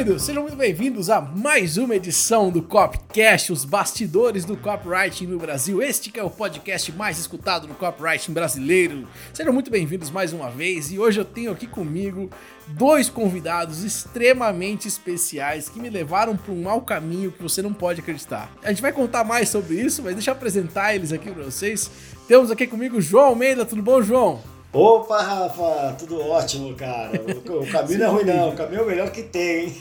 queridos, sejam muito bem-vindos a mais uma edição do Copcast, os bastidores do copywriting no Brasil. Este é o podcast mais escutado no copywriting brasileiro. Sejam muito bem-vindos mais uma vez e hoje eu tenho aqui comigo dois convidados extremamente especiais que me levaram para um mau caminho que você não pode acreditar. A gente vai contar mais sobre isso, mas deixa eu apresentar eles aqui para vocês. Temos aqui comigo o João Almeida, tudo bom, João? Opa, Rafa, tudo ótimo, cara. O, caminho não é ruim, não. O caminho é o melhor que tem, hein?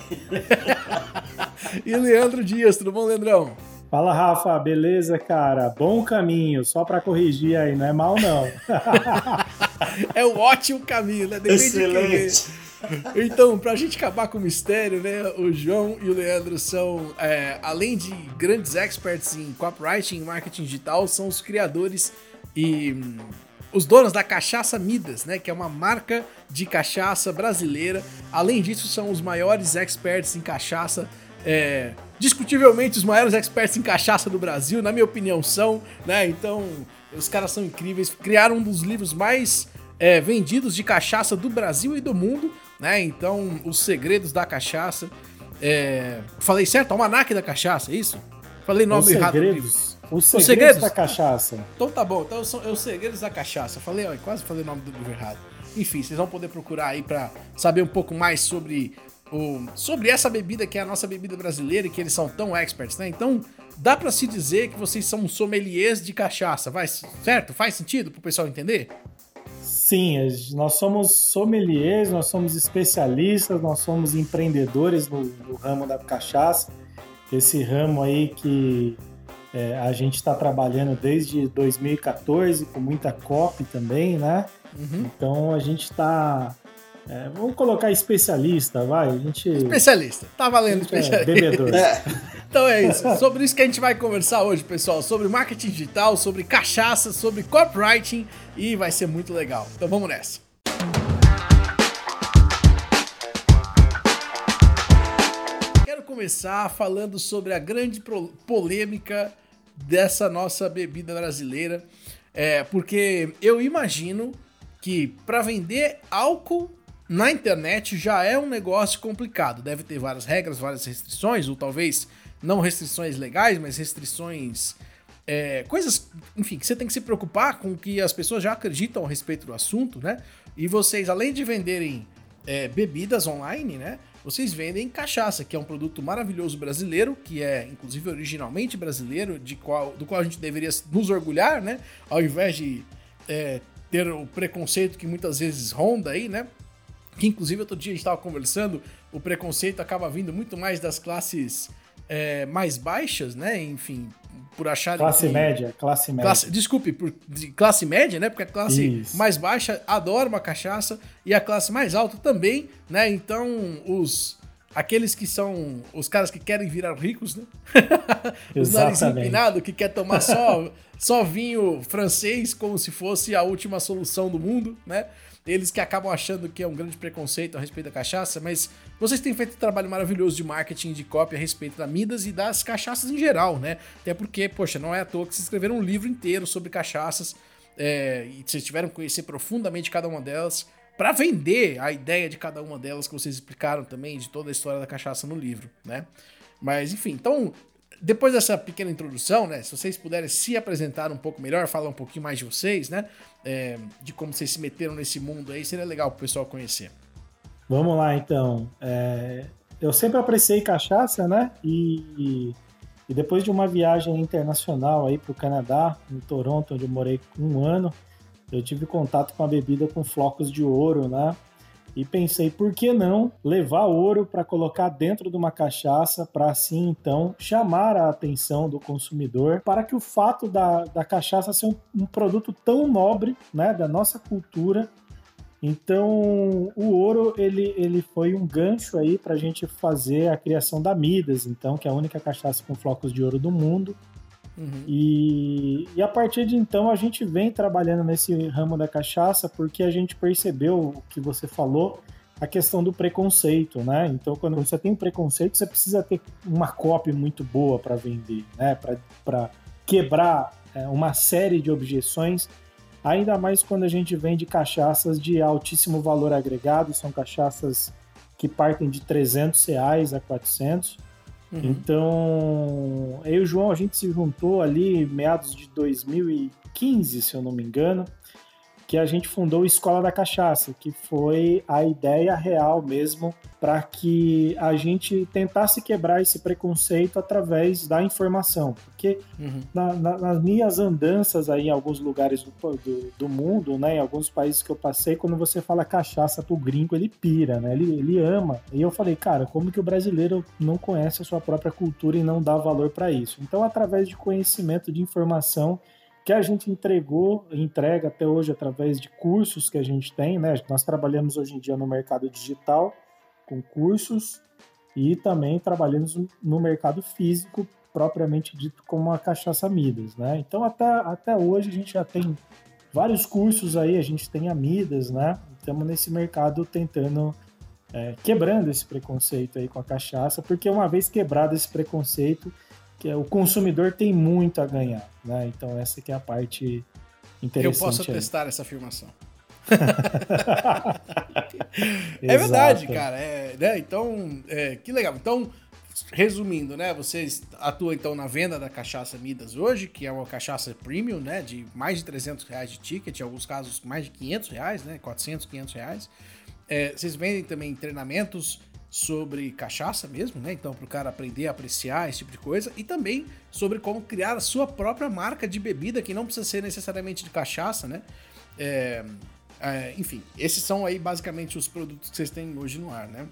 e Leandro Dias, tudo bom, Leandrão? Fala, Rafa, beleza, cara? Bom caminho, só para corrigir aí, não é mal, não. é um ótimo caminho, né? Depende Excelente. De então, pra gente acabar com o mistério, né? O João e o Leandro são, é, além de grandes experts em copywriting e marketing digital, são os criadores e os donos da Cachaça Midas, né, que é uma marca de cachaça brasileira. Além disso, são os maiores experts em cachaça, é, discutivelmente os maiores experts em cachaça do Brasil, na minha opinião são, né? Então, os caras são incríveis. Criaram um dos livros mais é, vendidos de cachaça do Brasil e do mundo, né? Então, os segredos da cachaça. É, falei certo? Almanac da cachaça, é isso? Falei nome os errado. Segredos. Os segredos, os segredos da cachaça. Então tá bom, então são os segredos da cachaça. Falei, ó, quase falei o nome do livro errado. Enfim, vocês vão poder procurar aí para saber um pouco mais sobre o, sobre essa bebida que é a nossa bebida brasileira e que eles são tão experts, né? Então, dá para se dizer que vocês são sommeliers de cachaça, vai, certo? Faz sentido pro pessoal entender? Sim, nós somos sommeliers, nós somos especialistas, nós somos empreendedores no, no ramo da cachaça. Esse ramo aí que é, a gente está trabalhando desde 2014 com muita copy também, né? Uhum. Então a gente está é, vamos colocar especialista, vai. A gente. Especialista. Tá valendo especialista. É, bebedor. É. Então é isso. Sobre isso que a gente vai conversar hoje, pessoal. Sobre marketing digital, sobre cachaça, sobre copywriting e vai ser muito legal. Então vamos nessa. Começar falando sobre a grande polêmica dessa nossa bebida brasileira, é, porque eu imagino que para vender álcool na internet já é um negócio complicado. Deve ter várias regras, várias restrições, ou talvez não restrições legais, mas restrições. É, coisas, enfim, que você tem que se preocupar com que as pessoas já acreditam a respeito do assunto, né? E vocês, além de venderem é, bebidas online, né? Vocês vendem cachaça, que é um produto maravilhoso brasileiro, que é inclusive originalmente brasileiro, de qual, do qual a gente deveria nos orgulhar, né? Ao invés de é, ter o preconceito que muitas vezes ronda aí, né? Que inclusive outro dia a gente estava conversando, o preconceito acaba vindo muito mais das classes é, mais baixas, né? Enfim, por achar classe que, média, classe média. Classe, desculpe, por classe média, né? Porque a classe Isso. mais baixa adora uma cachaça e a classe mais alta também, né? Então, os aqueles que são os caras que querem virar ricos, né? os nariz empinado que quer tomar só só vinho francês como se fosse a última solução do mundo, né? Eles que acabam achando que é um grande preconceito a respeito da cachaça, mas vocês têm feito um trabalho maravilhoso de marketing de cópia a respeito da Midas e das cachaças em geral, né? Até porque, poxa, não é à toa que vocês escreveram um livro inteiro sobre cachaças é, e vocês tiveram que conhecer profundamente cada uma delas para vender a ideia de cada uma delas que vocês explicaram também de toda a história da cachaça no livro, né? Mas enfim, então depois dessa pequena introdução, né? Se vocês puderem se apresentar um pouco melhor, falar um pouquinho mais de vocês, né? É, de como vocês se meteram nesse mundo aí, seria legal para o pessoal conhecer. Vamos lá, então. É, eu sempre apreciei cachaça, né? E, e depois de uma viagem internacional aí para o Canadá, em Toronto, onde eu morei um ano, eu tive contato com a bebida com flocos de ouro, né? E pensei por que não levar ouro para colocar dentro de uma cachaça para assim então chamar a atenção do consumidor para que o fato da, da cachaça ser um, um produto tão nobre né, da nossa cultura então, o ouro ele, ele foi um gancho aí para a gente fazer a criação da Midas, então, que é a única cachaça com flocos de ouro do mundo. Uhum. E, e a partir de então a gente vem trabalhando nesse ramo da cachaça porque a gente percebeu o que você falou, a questão do preconceito, né? Então, quando você tem um preconceito, você precisa ter uma cópia muito boa para vender, né? Para quebrar é, uma série de objeções, ainda mais quando a gente vende cachaças de altíssimo valor agregado, são cachaças que partem de 300 reais a 400. Uhum. Então, eu e o João, a gente se juntou ali meados de 2015, se eu não me engano, que a gente fundou Escola da Cachaça, que foi a ideia real mesmo para que a gente tentasse quebrar esse preconceito através da informação. Porque uhum. na, na, nas minhas andanças aí em alguns lugares do, do, do, mundo, né, em alguns países que eu passei, quando você fala cachaça pro gringo, ele pira, né? Ele, ele ama. E eu falei, cara, como que o brasileiro não conhece a sua própria cultura e não dá valor para isso? Então, através de conhecimento, de informação, que a gente entregou, entrega até hoje através de cursos que a gente tem, né? Nós trabalhamos hoje em dia no mercado digital com cursos e também trabalhamos no mercado físico propriamente dito como a cachaça Midas, né? Então até, até hoje a gente já tem vários cursos aí, a gente tem a Midas, né? Estamos nesse mercado tentando é, quebrando esse preconceito aí com a cachaça, porque uma vez quebrado esse preconceito, que é, o consumidor tem muito a ganhar, né? Então essa que é a parte interessante. Eu posso atestar essa afirmação. é verdade, cara. É, né? Então, é, que legal. Então, resumindo, né? Vocês atuam então na venda da cachaça Midas hoje, que é uma cachaça premium, né? De mais de 300 reais de ticket, em alguns casos mais de 500 reais, né? 400, 500 reais. É, vocês vendem também treinamentos sobre cachaça mesmo, né? Então, para o cara aprender a apreciar esse tipo de coisa e também sobre como criar a sua própria marca de bebida que não precisa ser necessariamente de cachaça, né? É, é, enfim, esses são aí basicamente os produtos que vocês têm hoje no ar, né?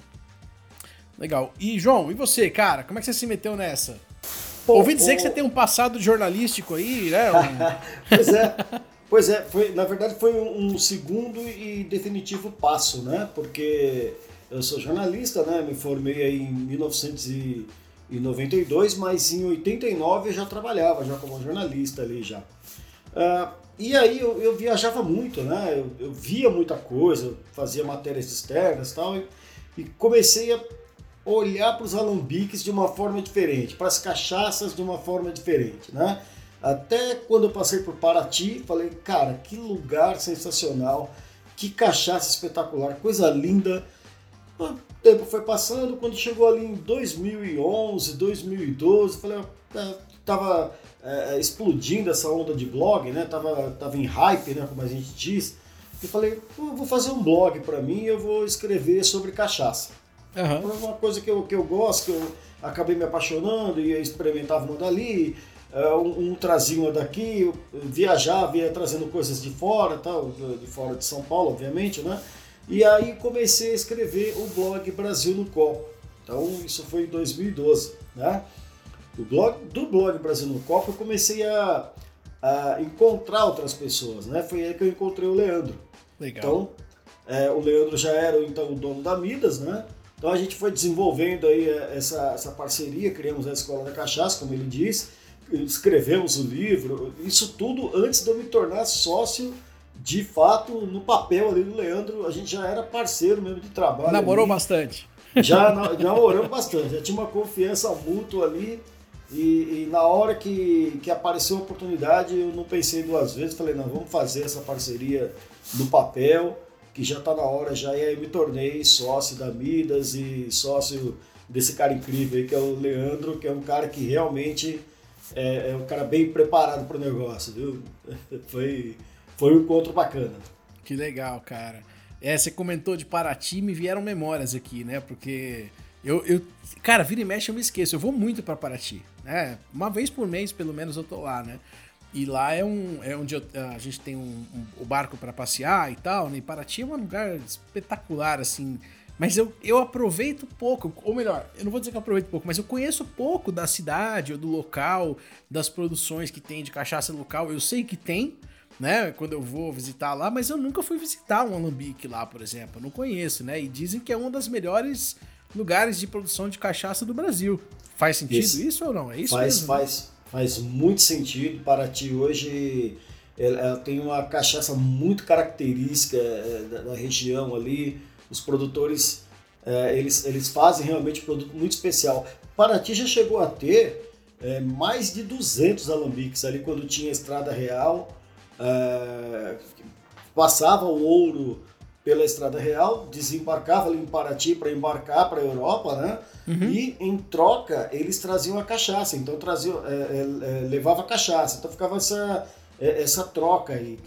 Legal. E João, e você, cara? Como é que você se meteu nessa? Pô, Ouvi dizer pô... que você tem um passado jornalístico aí, né? Pois é. Pois é, foi, na verdade foi um segundo e definitivo passo, né? Porque eu sou jornalista, né? Me formei em 1992, mas em 89 eu já trabalhava já como jornalista ali já. Uh, e aí eu, eu, viajava muito, né? Eu, eu, via muita coisa, fazia matérias externas tal, e, e comecei a olhar para os alambiques de uma forma diferente, para as cachaças de uma forma diferente, né? Até quando eu passei por Paraty, falei, cara, que lugar sensacional, que cachaça espetacular, coisa linda o tempo foi passando, quando chegou ali em 2011, 2012, falei, ah, tava é, explodindo essa onda de blog, né? Tava, tava em hype, né? Como a gente diz. Eu falei, vou fazer um blog para mim eu vou escrever sobre cachaça. Uhum. Uma coisa que eu, que eu gosto, que eu acabei me apaixonando, ia experimentava uma dali, é, um, um trazia uma daqui, viajava, ia trazendo coisas de fora, tal, de fora de São Paulo, obviamente, né? E aí comecei a escrever o blog Brasil no Copo. Então isso foi em 2012, né? Do blog, do blog Brasil no Copo eu comecei a, a encontrar outras pessoas, né? Foi aí que eu encontrei o Leandro. Legal. Então, é, o Leandro já era então o dono da Midas, né? Então a gente foi desenvolvendo aí é, essa, essa parceria, criamos a Escola da Cachaça, como ele disse, escrevemos o livro, isso tudo antes de eu me tornar sócio de fato, no papel ali do Leandro, a gente já era parceiro mesmo de trabalho. Namorou ali. bastante. Já namoramos bastante, já tinha uma confiança mútua ali. E, e, na hora que, que apareceu a oportunidade, eu não pensei duas vezes, falei, não, vamos fazer essa parceria no papel, que já está na hora já, e aí me tornei sócio da Midas e sócio desse cara incrível aí, que é o Leandro, que é um cara que realmente é, é um cara bem preparado para o negócio, viu? Foi, foi um encontro bacana. Que legal, cara. É, você comentou de Paraty, me vieram memórias aqui, né? Porque eu, eu cara, vira e mexe eu me esqueço. Eu vou muito para Paraty, né? Uma vez por mês, pelo menos, eu tô lá, né? E lá é, um, é onde eu, a gente tem um, um, o barco para passear e tal, né? E Paraty é um lugar espetacular, assim. Mas eu, eu aproveito pouco, ou melhor, eu não vou dizer que eu aproveito pouco, mas eu conheço pouco da cidade ou do local, das produções que tem de cachaça local. Eu sei que tem, né? Quando eu vou visitar lá, mas eu nunca fui visitar um alambique lá, por exemplo. Eu não conheço, né? E dizem que é um dos melhores lugares de produção de cachaça do Brasil. Faz sentido isso, isso ou não? É isso faz, mesmo? Faz, faz muito sentido. Paraty hoje ela tem uma cachaça muito característica é, da, da região ali. Os produtores é, eles, eles fazem realmente um produto muito especial. Paraty já chegou a ter é, mais de 200 alambiques ali quando tinha Estrada Real é, passava o ouro pela Estrada Real, desembarcava ali em Paraty para embarcar para a Europa, né? Uhum. E em troca eles traziam a cachaça, então traziam, é, é, é levava cachaça, então ficava essa é, essa troca aí.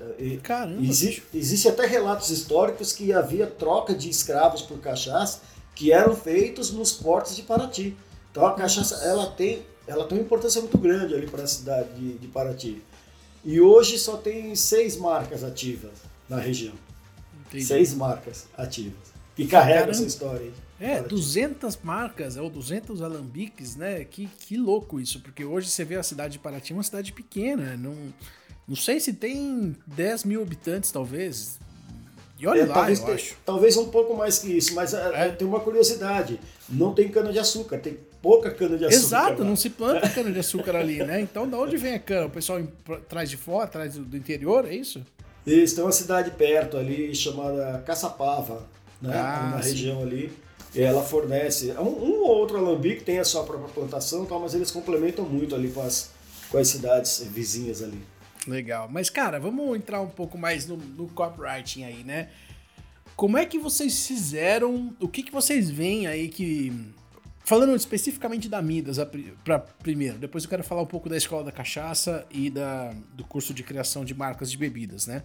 Caramba! Existe, existe até relatos históricos que havia troca de escravos por cachaça que eram feitos nos portos de Paraty. Então a cachaça ela tem, ela tem uma importância muito grande ali para a cidade de, de Paraty. E hoje só tem seis marcas ativas na região. Entendi. Seis marcas ativas que carregam Caramba. essa história aí. É, 200 marcas ou 200 alambiques, né? Que, que louco isso, porque hoje você vê a cidade de Paraty uma cidade pequena, não, não sei se tem 10 mil habitantes, talvez, e olha é, lá, talvez, eu acho. talvez um pouco mais que isso, mas é. é. tem uma curiosidade. Não tem cana-de-açúcar, tem pouca cana-de-açúcar. Exato, lá. não se planta cana-de-açúcar ali, né? Então, da onde vem a cana? O pessoal traz de fora, traz do interior, é isso? Isso, tem uma cidade perto ali chamada Caçapava, né? Ah, na sim. região ali. E ela fornece um, um, ou outro alambique tem a sua própria plantação, tal, mas eles complementam muito ali com as, com as cidades vizinhas ali. Legal. Mas, cara, vamos entrar um pouco mais no, no copywriting aí, né? Como é que vocês fizeram? O que, que vocês veem aí que. Falando especificamente da Midas para primeiro, depois eu quero falar um pouco da Escola da Cachaça e da, do curso de criação de marcas de bebidas, né?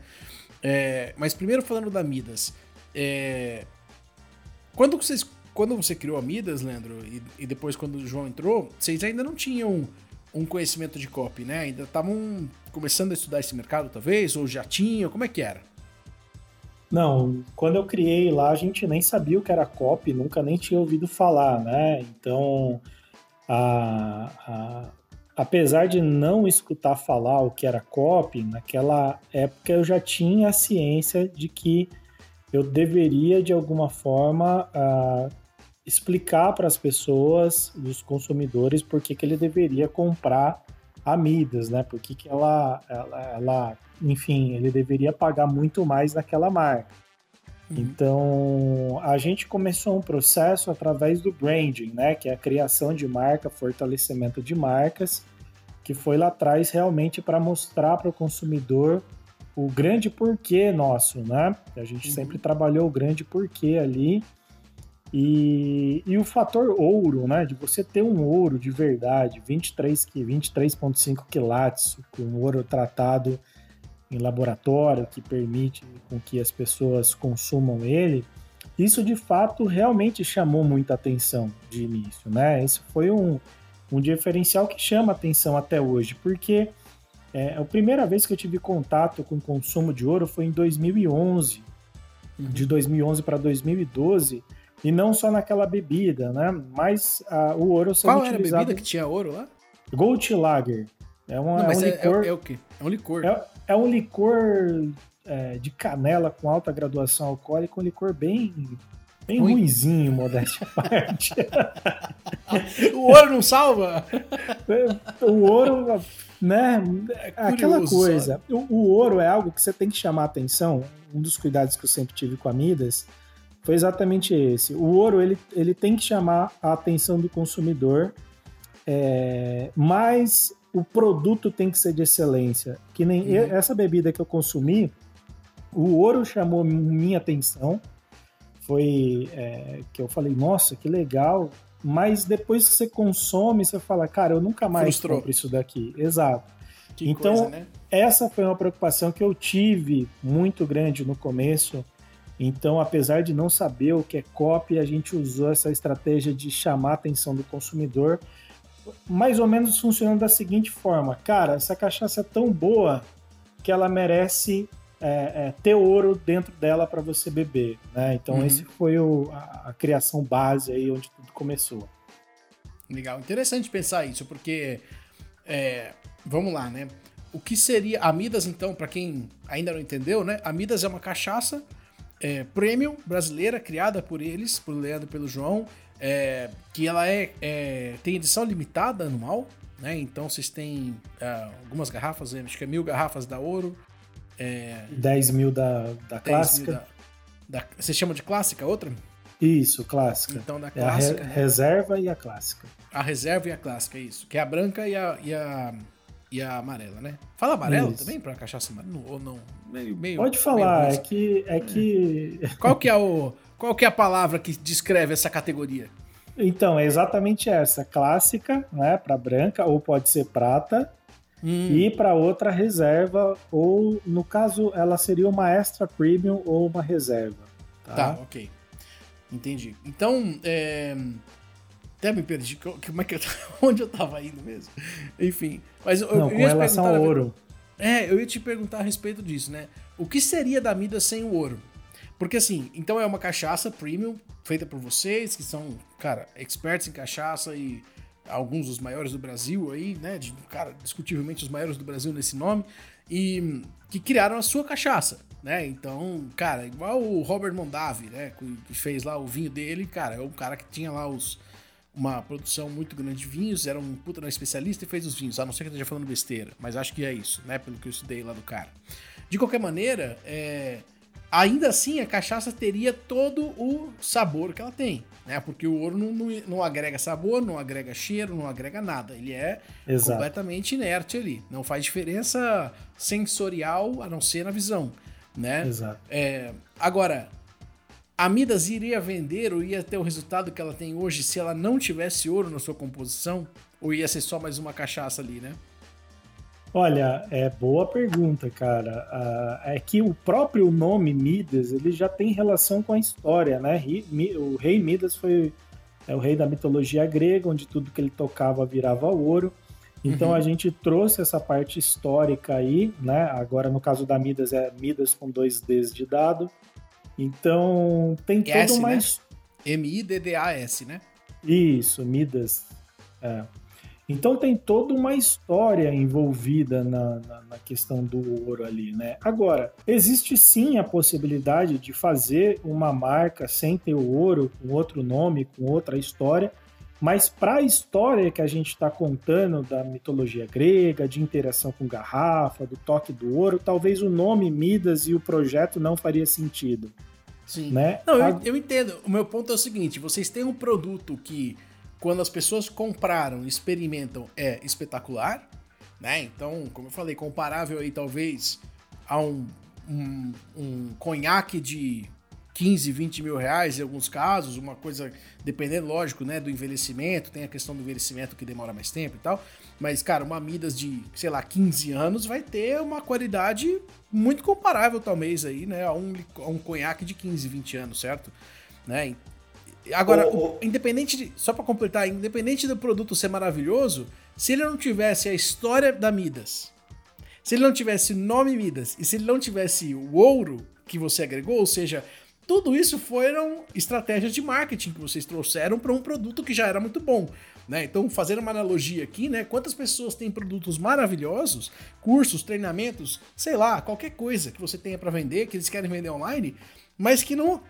É, mas primeiro falando da Midas. É, quando, vocês, quando você criou a Midas, Leandro, e, e depois quando o João entrou, vocês ainda não tinham um conhecimento de copy, né? Ainda estavam começando a estudar esse mercado, talvez, ou já tinham? Como é que era? Não, quando eu criei lá, a gente nem sabia o que era copy, nunca nem tinha ouvido falar, né? Então, a, a, apesar de não escutar falar o que era copy, naquela época eu já tinha a ciência de que eu deveria, de alguma forma, uh, explicar para as pessoas, os consumidores, por que, que ele deveria comprar a Midas, né? Por que, que ela, ela, ela, enfim, ele deveria pagar muito mais naquela marca. Uhum. Então, a gente começou um processo através do branding, né? Que é a criação de marca, fortalecimento de marcas, que foi lá atrás realmente para mostrar para o consumidor o grande porquê nosso, né? A gente uhum. sempre trabalhou o grande porquê ali e, e o fator ouro, né, de você ter um ouro de verdade, 23 23,5 quilates, com ouro tratado em laboratório, que permite com que as pessoas consumam ele, isso de fato realmente chamou muita atenção de início, né? Esse foi um, um diferencial que chama atenção até hoje, porque é, a primeira vez que eu tive contato com o consumo de ouro foi em 2011. Uhum. De 2011 para 2012, e não só naquela bebida, né? Mas uh, o ouro sendo Qual utilizado... era a bebida que tinha ouro lá? Gold Lager. É, uma, não, é um é, licor... É, é, o quê? É um licor. É, é um licor é, de canela com alta graduação alcoólica, um licor bem, bem Ruim. ruizinho, modéstia à parte. o ouro não salva? o ouro, né? É aquela coisa. O, o, ouro é algo que você tem que chamar atenção. Um dos cuidados que eu sempre tive com a Midas foi exatamente esse. O ouro ele, ele tem que chamar a atenção do consumidor, é, mas o produto tem que ser de excelência. Que nem uhum. essa bebida que eu consumi, o ouro chamou minha atenção. Foi é, que eu falei, nossa, que legal. Mas depois que você consome, você fala, cara, eu nunca mais Frustrou. compro isso daqui. Exato. Que então, coisa, né? essa foi uma preocupação que eu tive muito grande no começo então, apesar de não saber o que é copy, a gente usou essa estratégia de chamar a atenção do consumidor, mais ou menos funcionando da seguinte forma: cara, essa cachaça é tão boa que ela merece é, é, ter ouro dentro dela para você beber. Né? Então, uhum. esse foi o, a, a, criação base aí onde tudo começou. Legal, interessante pensar isso, porque é, vamos lá, né? O que seria a Midas, então, para quem ainda não entendeu, né? A Midas é uma cachaça é, premium brasileira, criada por eles, por Leandro e pelo João, é, que ela é, é, tem edição limitada anual, né? Então vocês têm é, algumas garrafas, acho que é mil garrafas da ouro. É, 10 mil da, da clássica. Mil da, você chama de clássica outra? Isso, clássica. Então da clássica. É a re né? reserva e a clássica. A reserva e a clássica, isso. Que é a branca e a, e a, e a amarela, né? Fala amarelo Isso. também para cachaça amarela ou não? Meio, meio Pode falar, meio é que é que Qual que é o qual que é a palavra que descreve essa categoria? Então, é exatamente essa, clássica, né, para branca ou pode ser prata. Hum. E para outra reserva ou no caso ela seria uma extra premium ou uma reserva. Tá, tá OK. Entendi. Então, é... até me perdi. Como é que eu... onde eu tava indo mesmo? Enfim, mas eu, Não, eu com relação ao ouro. É, eu ia te perguntar a respeito disso, né? O que seria da Mida sem o ouro? Porque assim, então é uma cachaça premium feita por vocês, que são, cara, experts em cachaça e alguns dos maiores do Brasil aí, né? De, cara, discutivelmente os maiores do Brasil nesse nome, e que criaram a sua cachaça, né? Então, cara, igual o Robert Mondavi, né? Que fez lá o vinho dele, cara, é um cara que tinha lá os uma produção muito grande de vinhos, era um puta especialista e fez os vinhos, a não ser que eu esteja falando besteira, mas acho que é isso, né? Pelo que eu estudei lá do cara. De qualquer maneira, é, ainda assim a cachaça teria todo o sabor que ela tem, né? Porque o ouro não, não, não agrega sabor, não agrega cheiro, não agrega nada. Ele é Exato. completamente inerte ali. Não faz diferença sensorial a não ser na visão, né? Exato. É, agora, a Midas iria vender ou ia ter o resultado que ela tem hoje se ela não tivesse ouro na sua composição? Ou ia ser só mais uma cachaça ali, né? Olha, é boa pergunta, cara. Uh, é que o próprio nome Midas ele já tem relação com a história, né? O rei Midas foi é o rei da mitologia grega, onde tudo que ele tocava virava ouro. Então uhum. a gente trouxe essa parte histórica aí, né? Agora no caso da Midas é Midas com dois Ds de dado. Então tem todo uma né? M-I-D-D-A-S, né? Isso, Midas. É. Então tem toda uma história envolvida na, na, na, questão do ouro ali, né? Agora, existe sim a possibilidade de fazer uma marca sem ter o ouro, com outro nome, com outra história, mas para a história que a gente está contando da mitologia grega, de interação com garrafa, do toque do ouro, talvez o nome Midas e o projeto não faria sentido. Sim. Né? Não, eu, eu entendo. O meu ponto é o seguinte: vocês têm um produto que quando as pessoas compraram, experimentam, é espetacular, né? Então, como eu falei, comparável aí talvez a um, um, um conhaque de 15, 20 mil reais em alguns casos, uma coisa, dependendo, lógico, né, do envelhecimento, tem a questão do envelhecimento que demora mais tempo e tal, mas, cara, uma Midas de, sei lá, 15 anos vai ter uma qualidade muito comparável, talvez, aí, né, a um, a um conhaque de 15, 20 anos, certo? Né? Agora, o, o... independente de. Só para completar, independente do produto ser maravilhoso, se ele não tivesse a história da Midas, se ele não tivesse nome Midas e se ele não tivesse o ouro que você agregou, ou seja, tudo isso foram estratégias de marketing que vocês trouxeram para um produto que já era muito bom. Né? Então, fazendo uma analogia aqui, né? Quantas pessoas têm produtos maravilhosos, cursos, treinamentos, sei lá, qualquer coisa que você tenha para vender, que eles querem vender online, mas que não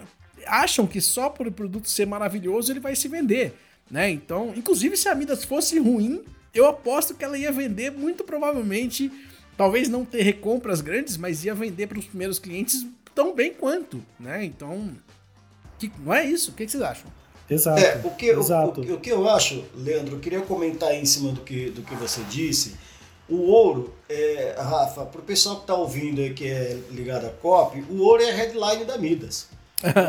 acham que só por o produto ser maravilhoso ele vai se vender, né? Então, inclusive se a Midas fosse ruim, eu aposto que ela ia vender muito provavelmente, talvez não ter recompras grandes, mas ia vender para os primeiros clientes tão bem quanto, né? Então, que, não é isso? O que, que vocês acham? Exato. É, o, que, exato. O, o, o, que eu acho, Leandro, eu queria comentar em cima do que, do que você disse. O ouro, é, Rafa, para o pessoal que está ouvindo aí que é ligado à COP, o ouro é a headline da Midas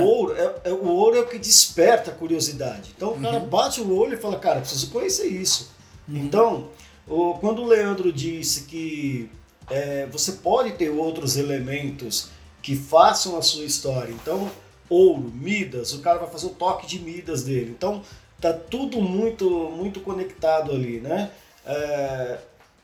o, ouro é, é, o ouro é o que desperta a curiosidade. Então o cara uhum. bate o olho e fala, cara, preciso conhecer isso. Uhum. Então, o, quando o Leandro disse que é, você pode ter outros elementos que façam a sua história. Então, ouro, Midas, o cara vai fazer o toque de Midas dele. Então, tá tudo muito, muito conectado ali, né? É,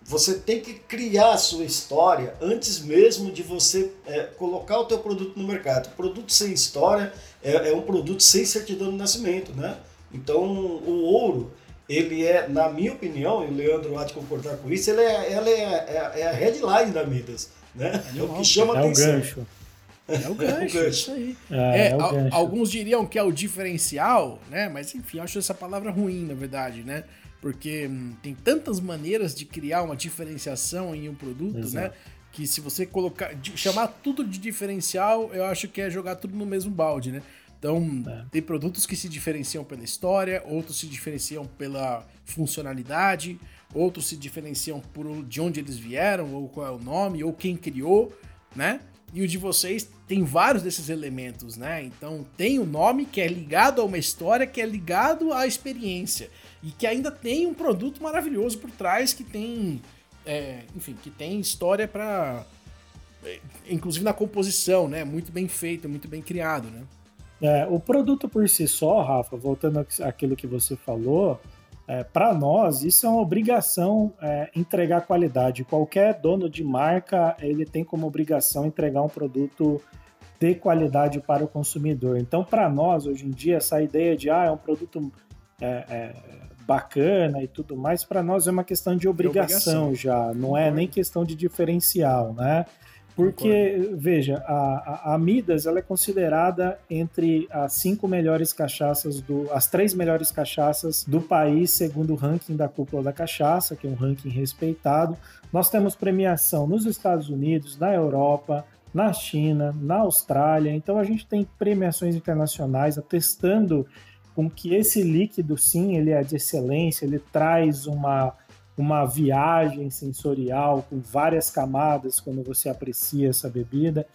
você tem que criar a sua história antes mesmo de você é, colocar o teu produto no mercado. O produto sem história é, é, um produto sem certidão de nascimento, né? Então, o ouro, ele é, na minha opinião, e o Leandro há de concordar com isso, ele é, ela é, é, é a headline da Midas, né? É, o que chama é atenção. O gancho. É o gancho, é o gancho. isso aí. É, é, é alguns diriam que é o diferencial, né? Mas enfim, eu acho essa palavra ruim, na verdade, né? Porque hum, tem tantas maneiras de criar uma diferenciação em um produto, né, Exato. né? Que se você colocar, chamar tudo de diferencial, eu acho que é jogar tudo no mesmo balde, né? Então, é. tem produtos que se diferenciam pela história, outros se diferenciam pela funcionalidade, outros se diferenciam por de onde eles vieram, ou qual é o nome, ou quem criou, né? E o de vocês tem vários desses elementos, né? Então, tem o nome que é ligado a uma história, que é ligado à experiência, e que ainda tem um produto maravilhoso por trás que tem, é, enfim, que tem história para é, inclusive na composição, né? Muito bem feito, muito bem criado, né? É, o produto por si só, Rafa, voltando àquilo que você falou, é, para nós isso é uma obrigação é, entregar qualidade. Qualquer dono de marca ele tem como obrigação entregar um produto de qualidade para o consumidor. Então, para nós hoje em dia essa ideia de ah é um produto é, é, bacana e tudo mais, para nós é uma questão de obrigação, obrigação. já, não é nem questão de diferencial, né? Porque, Concordo. veja, a, a, Midas ela é considerada entre as cinco melhores cachaças, do, as três melhores cachaças do país, segundo o ranking da Cúpula da Cachaça, que é um ranking respeitado. Nós temos premiação nos Estados Unidos, na Europa, na China, na Austrália. Então a gente tem premiações internacionais atestando com que esse líquido, sim, ele é de excelência, ele traz uma uma viagem sensorial com várias camadas quando você aprecia essa bebida.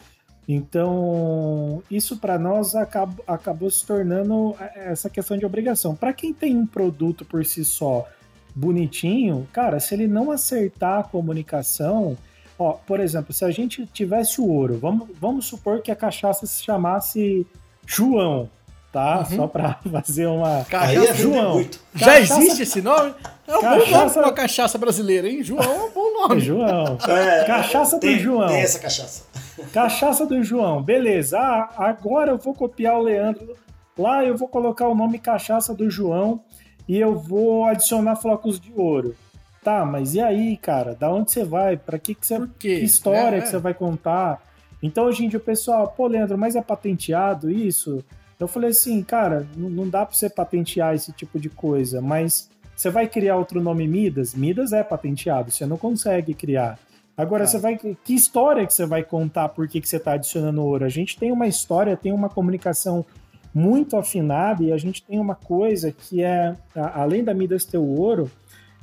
Então, isso para nós acabou, acabou se tornando essa questão de obrigação. Para quem tem um produto por si só bonitinho, cara, se ele não acertar a comunicação, ó, por exemplo, se a gente tivesse o ouro, vamos, vamos supor que a cachaça se chamasse João, tá? Uhum. Só para fazer uma. Cachaça João. Já existe esse nome? É um cachaça... bom nome pra uma cachaça brasileira, hein? João é um bom nome. João. É, cachaça tem, do João. Tem essa cachaça. Cachaça do João. Beleza. Ah, agora eu vou copiar o Leandro. Lá eu vou colocar o nome Cachaça do João e eu vou adicionar flocos de ouro. Tá, mas e aí, cara? Da onde você vai? Para que, que você. Que história é, que você vai contar? Então hoje em dia o pessoal, pô, Leandro, mas é patenteado isso? Eu falei assim, cara, não dá para você patentear esse tipo de coisa, mas você vai criar outro nome Midas? Midas é patenteado, você não consegue criar. Agora, ah. você vai. Que história que você vai contar por que, que você está adicionando ouro? A gente tem uma história, tem uma comunicação muito afinada e a gente tem uma coisa que é, além da Midas ter o ouro,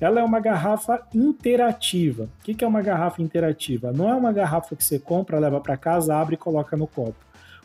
ela é uma garrafa interativa. O que, que é uma garrafa interativa? Não é uma garrafa que você compra, leva para casa, abre e coloca no copo.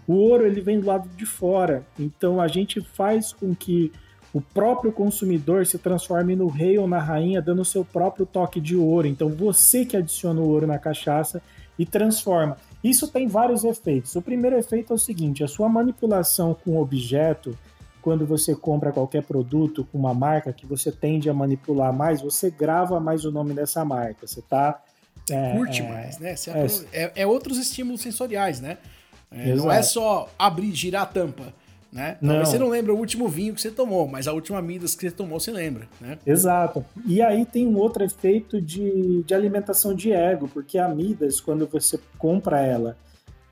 O ouro ele vem do lado de fora, então a gente faz com que o próprio consumidor se transforme no rei ou na rainha, dando o seu próprio toque de ouro. Então você que adiciona o ouro na cachaça e transforma. Isso tem vários efeitos. O primeiro efeito é o seguinte: a sua manipulação com o objeto, quando você compra qualquer produto com uma marca que você tende a manipular mais, você grava mais o nome dessa marca. Você tá. É, Curte é, mais, né? É, é, é outros estímulos sensoriais, né? É, não é só abrir, girar a tampa. Né? Talvez não. você não lembra o último vinho que você tomou, mas a última Midas que você tomou você lembra, né? Exato. E aí tem um outro efeito de, de alimentação de ego, porque a Midas, quando você compra ela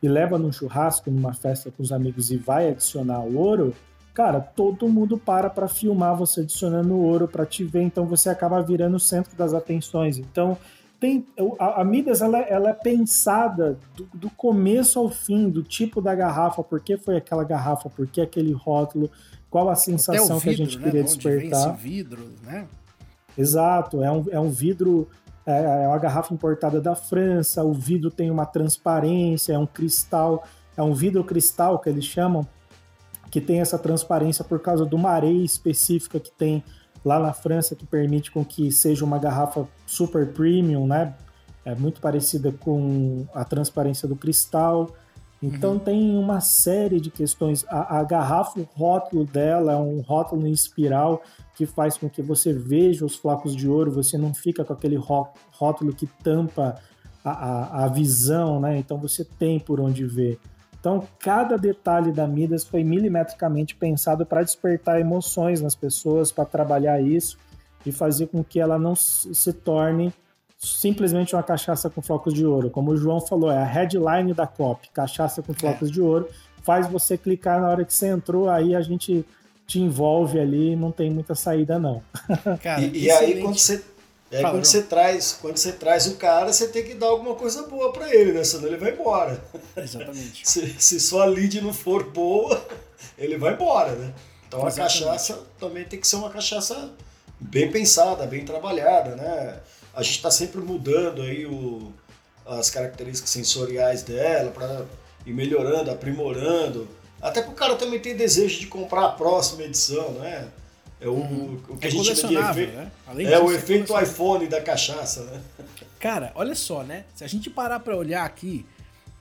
e leva num churrasco, numa festa com os amigos e vai adicionar ouro, cara, todo mundo para para filmar você adicionando ouro para te ver, então você acaba virando o centro das atenções. Então, tem a, a Midas ela, ela é pensada do, do, começo ao fim, do tipo da garrafa, por que foi aquela garrafa, por que aquele rótulo, qual a sensação vidro, que a gente né? queria de despertar. esse vidro, né? Exato, é um, é um vidro, é, é uma garrafa importada da França, o vidro tem uma transparência, é um cristal, é um vidro cristal que eles chamam, que tem essa transparência por causa de uma areia específica que tem lá na França que permite com que seja uma garrafa super premium, né? É muito parecida com a transparência do cristal. Então uhum. tem uma série de questões. A, a, garrafa, o rótulo dela é um rótulo em espiral que faz com que você veja os flocos de ouro, você não fica com aquele rótulo que tampa a, a, a visão, né? Então você tem por onde ver. Então, cada detalhe da Midas foi milimetricamente pensado para despertar emoções nas pessoas, para trabalhar isso e fazer com que ela não se torne simplesmente uma cachaça com flocos de ouro. Como o João falou, é a headline da COP, cachaça com flocos é. de ouro. Faz você clicar na hora que você entrou, aí a gente te envolve ali, não tem muita saída não. Cara, e, e aí quando você e aí quando você traz, quando você traz o cara, você tem que dar alguma coisa boa para ele, né? Senão ele vai embora. Exatamente. se, se sua lead não for boa. ele vai embora, né? Então Exatamente. a cachaça também tem que ser uma cachaça bem pensada, bem trabalhada, né? A gente está sempre mudando aí o, as características sensoriais dela para ir melhorando, aprimorando. Até para o cara também ter desejo de comprar a próxima edição, né? É o, uhum. o que é a gente chama de efeito. Né? é o efeito iPhone da cachaça, né? Cara, olha só, né? Se a gente parar para olhar aqui,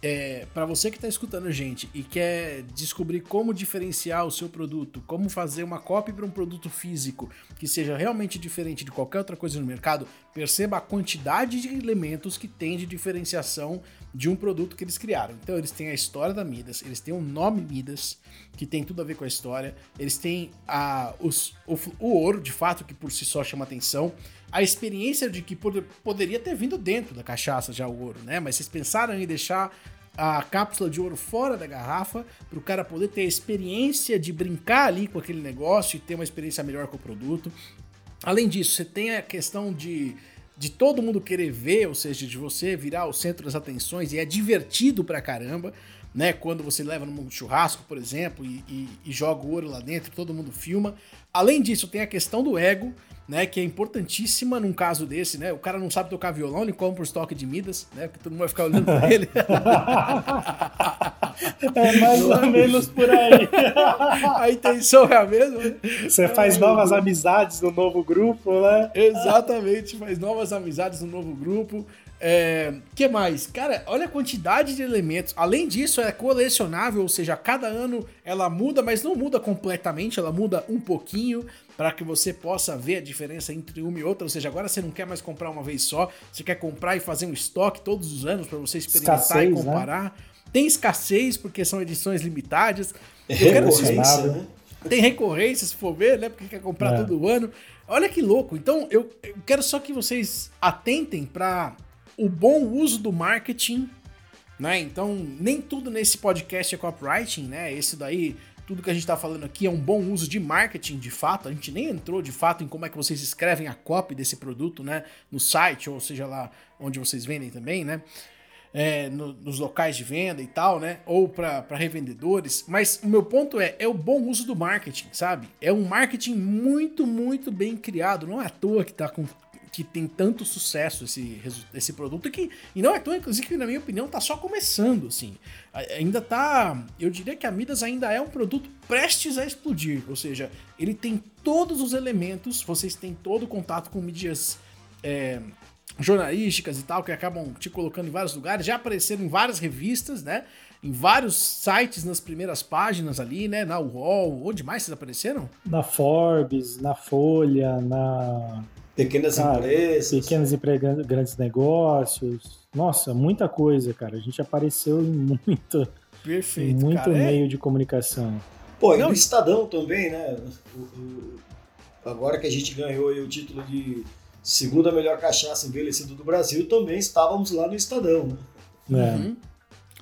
é, para você que está escutando a gente e quer descobrir como diferenciar o seu produto, como fazer uma cópia para um produto físico que seja realmente diferente de qualquer outra coisa no mercado, perceba a quantidade de elementos que tem de diferenciação de um produto que eles criaram. Então, eles têm a história da Midas, eles têm o nome Midas, que tem tudo a ver com a história, eles têm a, os, o, o ouro, de fato, que por si só chama atenção a experiência de que poderia ter vindo dentro da cachaça já o ouro, né? Mas vocês pensaram em deixar a cápsula de ouro fora da garrafa para o cara poder ter a experiência de brincar ali com aquele negócio e ter uma experiência melhor com o produto. Além disso, você tem a questão de, de todo mundo querer ver, ou seja, de você virar o centro das atenções e é divertido pra caramba. Né, quando você leva num churrasco, por exemplo, e, e, e joga o ouro lá dentro, todo mundo filma. Além disso, tem a questão do ego, né, que é importantíssima num caso desse, né? O cara não sabe tocar violão, ele compra o estoque de Midas, né? Porque todo mundo vai ficar olhando pra ele. é mais ou menos por aí. a intenção é a mesma. Né? Você faz é, novas amizades no novo grupo, né? Exatamente, faz novas amizades no novo grupo. É, que mais? Cara, olha a quantidade de elementos. Além disso, é colecionável, ou seja, cada ano ela muda, mas não muda completamente, ela muda um pouquinho para que você possa ver a diferença entre uma e outra. Ou seja, agora você não quer mais comprar uma vez só, você quer comprar e fazer um estoque todos os anos para você experimentar escassez, e né? comparar. Né? Tem escassez porque são edições limitadas. Eu quero né? Tem recorrência, se for ver, né? Porque quer comprar é. todo ano. Olha que louco. Então, eu, eu quero só que vocês atentem para o bom uso do marketing, né? Então, nem tudo nesse podcast é copywriting, né? Esse daí, tudo que a gente está falando aqui é um bom uso de marketing, de fato. A gente nem entrou de fato em como é que vocês escrevem a copy desse produto, né? No site, ou seja lá onde vocês vendem também, né? É, no, nos locais de venda e tal, né? Ou para revendedores. Mas o meu ponto é, é o bom uso do marketing, sabe? É um marketing muito, muito bem criado. Não é à toa que tá com que tem tanto sucesso esse, esse produto que, e não é tão, inclusive, que na minha opinião tá só começando, assim. Ainda tá, eu diria que a Midas ainda é um produto prestes a explodir, ou seja, ele tem todos os elementos, vocês têm todo o contato com mídias é, jornalísticas e tal, que acabam te colocando em vários lugares, já apareceram em várias revistas, né? Em vários sites nas primeiras páginas ali, né? Na UOL, onde mais vocês apareceram? Na Forbes, na Folha, na Pequenas cara, empresas. Pequenas empresas, grandes negócios. Nossa, muita coisa, cara. A gente apareceu em muito, Perfeito, em muito cara, meio é... de comunicação. Pô, e no Estadão também, né? O, o, agora que a gente ganhou o título de segunda melhor cachaça envelhecida do Brasil, também estávamos lá no Estadão, né? É. Uhum.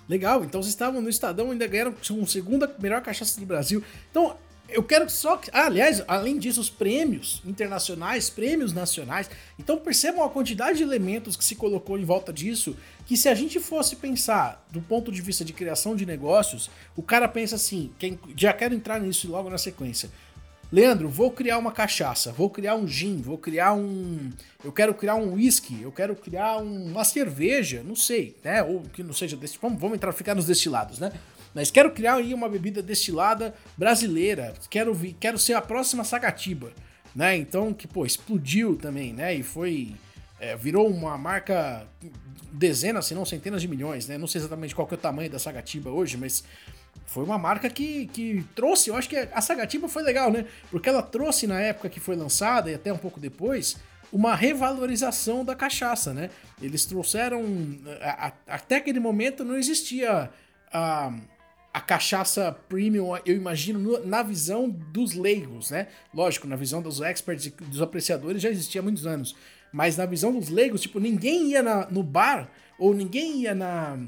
Legal, então vocês estavam no Estadão e ainda ganharam uma segunda melhor cachaça do Brasil. Então, eu quero só. Ah, aliás, além disso, os prêmios internacionais, prêmios nacionais. Então percebam a quantidade de elementos que se colocou em volta disso. Que se a gente fosse pensar do ponto de vista de criação de negócios, o cara pensa assim: quem, já quero entrar nisso logo na sequência. Leandro, vou criar uma cachaça, vou criar um gin, vou criar um. Eu quero criar um whisky, eu quero criar um, uma cerveja, não sei, né? Ou que não seja desse. Vamos, vamos entrar, ficar nos destilados, né? Mas quero criar aí uma bebida destilada brasileira. Quero, quero ser a próxima Sagatiba, né? Então, que, pô, explodiu também, né? E foi... É, virou uma marca dezenas, se não centenas de milhões, né? Não sei exatamente qual que é o tamanho da Sagatiba hoje, mas foi uma marca que, que trouxe, eu acho que a Sagatiba foi legal, né? Porque ela trouxe na época que foi lançada e até um pouco depois uma revalorização da cachaça, né? Eles trouxeram a, a, até aquele momento não existia a, a cachaça premium, eu imagino, na visão dos leigos, né? Lógico, na visão dos experts e dos apreciadores já existia há muitos anos. Mas na visão dos leigos, tipo, ninguém ia na, no bar ou ninguém ia na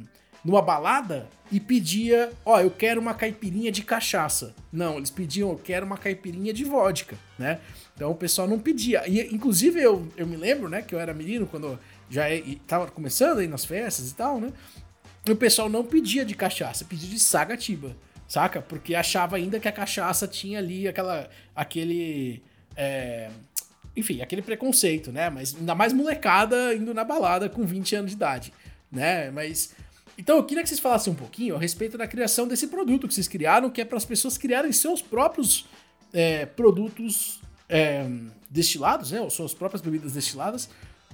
numa balada e pedia, ó, oh, eu quero uma caipirinha de cachaça. Não, eles pediam, eu quero uma caipirinha de vodka, né? Então o pessoal não pedia. E inclusive eu, eu me lembro, né, que eu era menino quando já estava começando aí nas festas e tal, né? O pessoal não pedia de cachaça, pedia de sagatiba. saca? Porque achava ainda que a cachaça tinha ali aquela, aquele. É, enfim, aquele preconceito, né? Mas ainda mais molecada indo na balada com 20 anos de idade, né? Mas. Então eu queria que vocês falassem um pouquinho a respeito da criação desse produto que vocês criaram, que é para as pessoas criarem seus próprios é, produtos é, destilados, né? Ou suas próprias bebidas destiladas,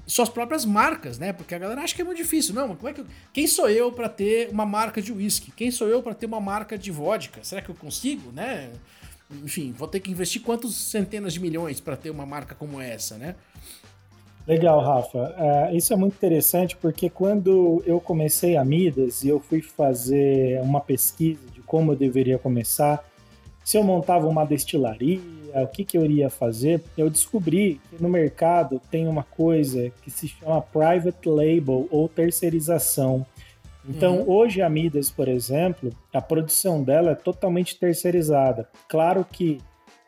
suas próprias marcas, né? Porque a galera acha que é muito difícil. Não, como é que eu... quem sou eu para ter uma marca de whisky? Quem sou eu para ter uma marca de vodka? Será que eu consigo, né? Enfim, vou ter que investir quantos centenas de milhões para ter uma marca como essa, né? Legal, Rafa. Uh, isso é muito interessante porque quando eu comecei a Midas e eu fui fazer uma pesquisa de como eu deveria começar, se eu montava uma destilaria, o que, que eu iria fazer, eu descobri que no mercado tem uma coisa que se chama private label ou terceirização. Então, uhum. hoje a Midas, por exemplo, a produção dela é totalmente terceirizada. Claro que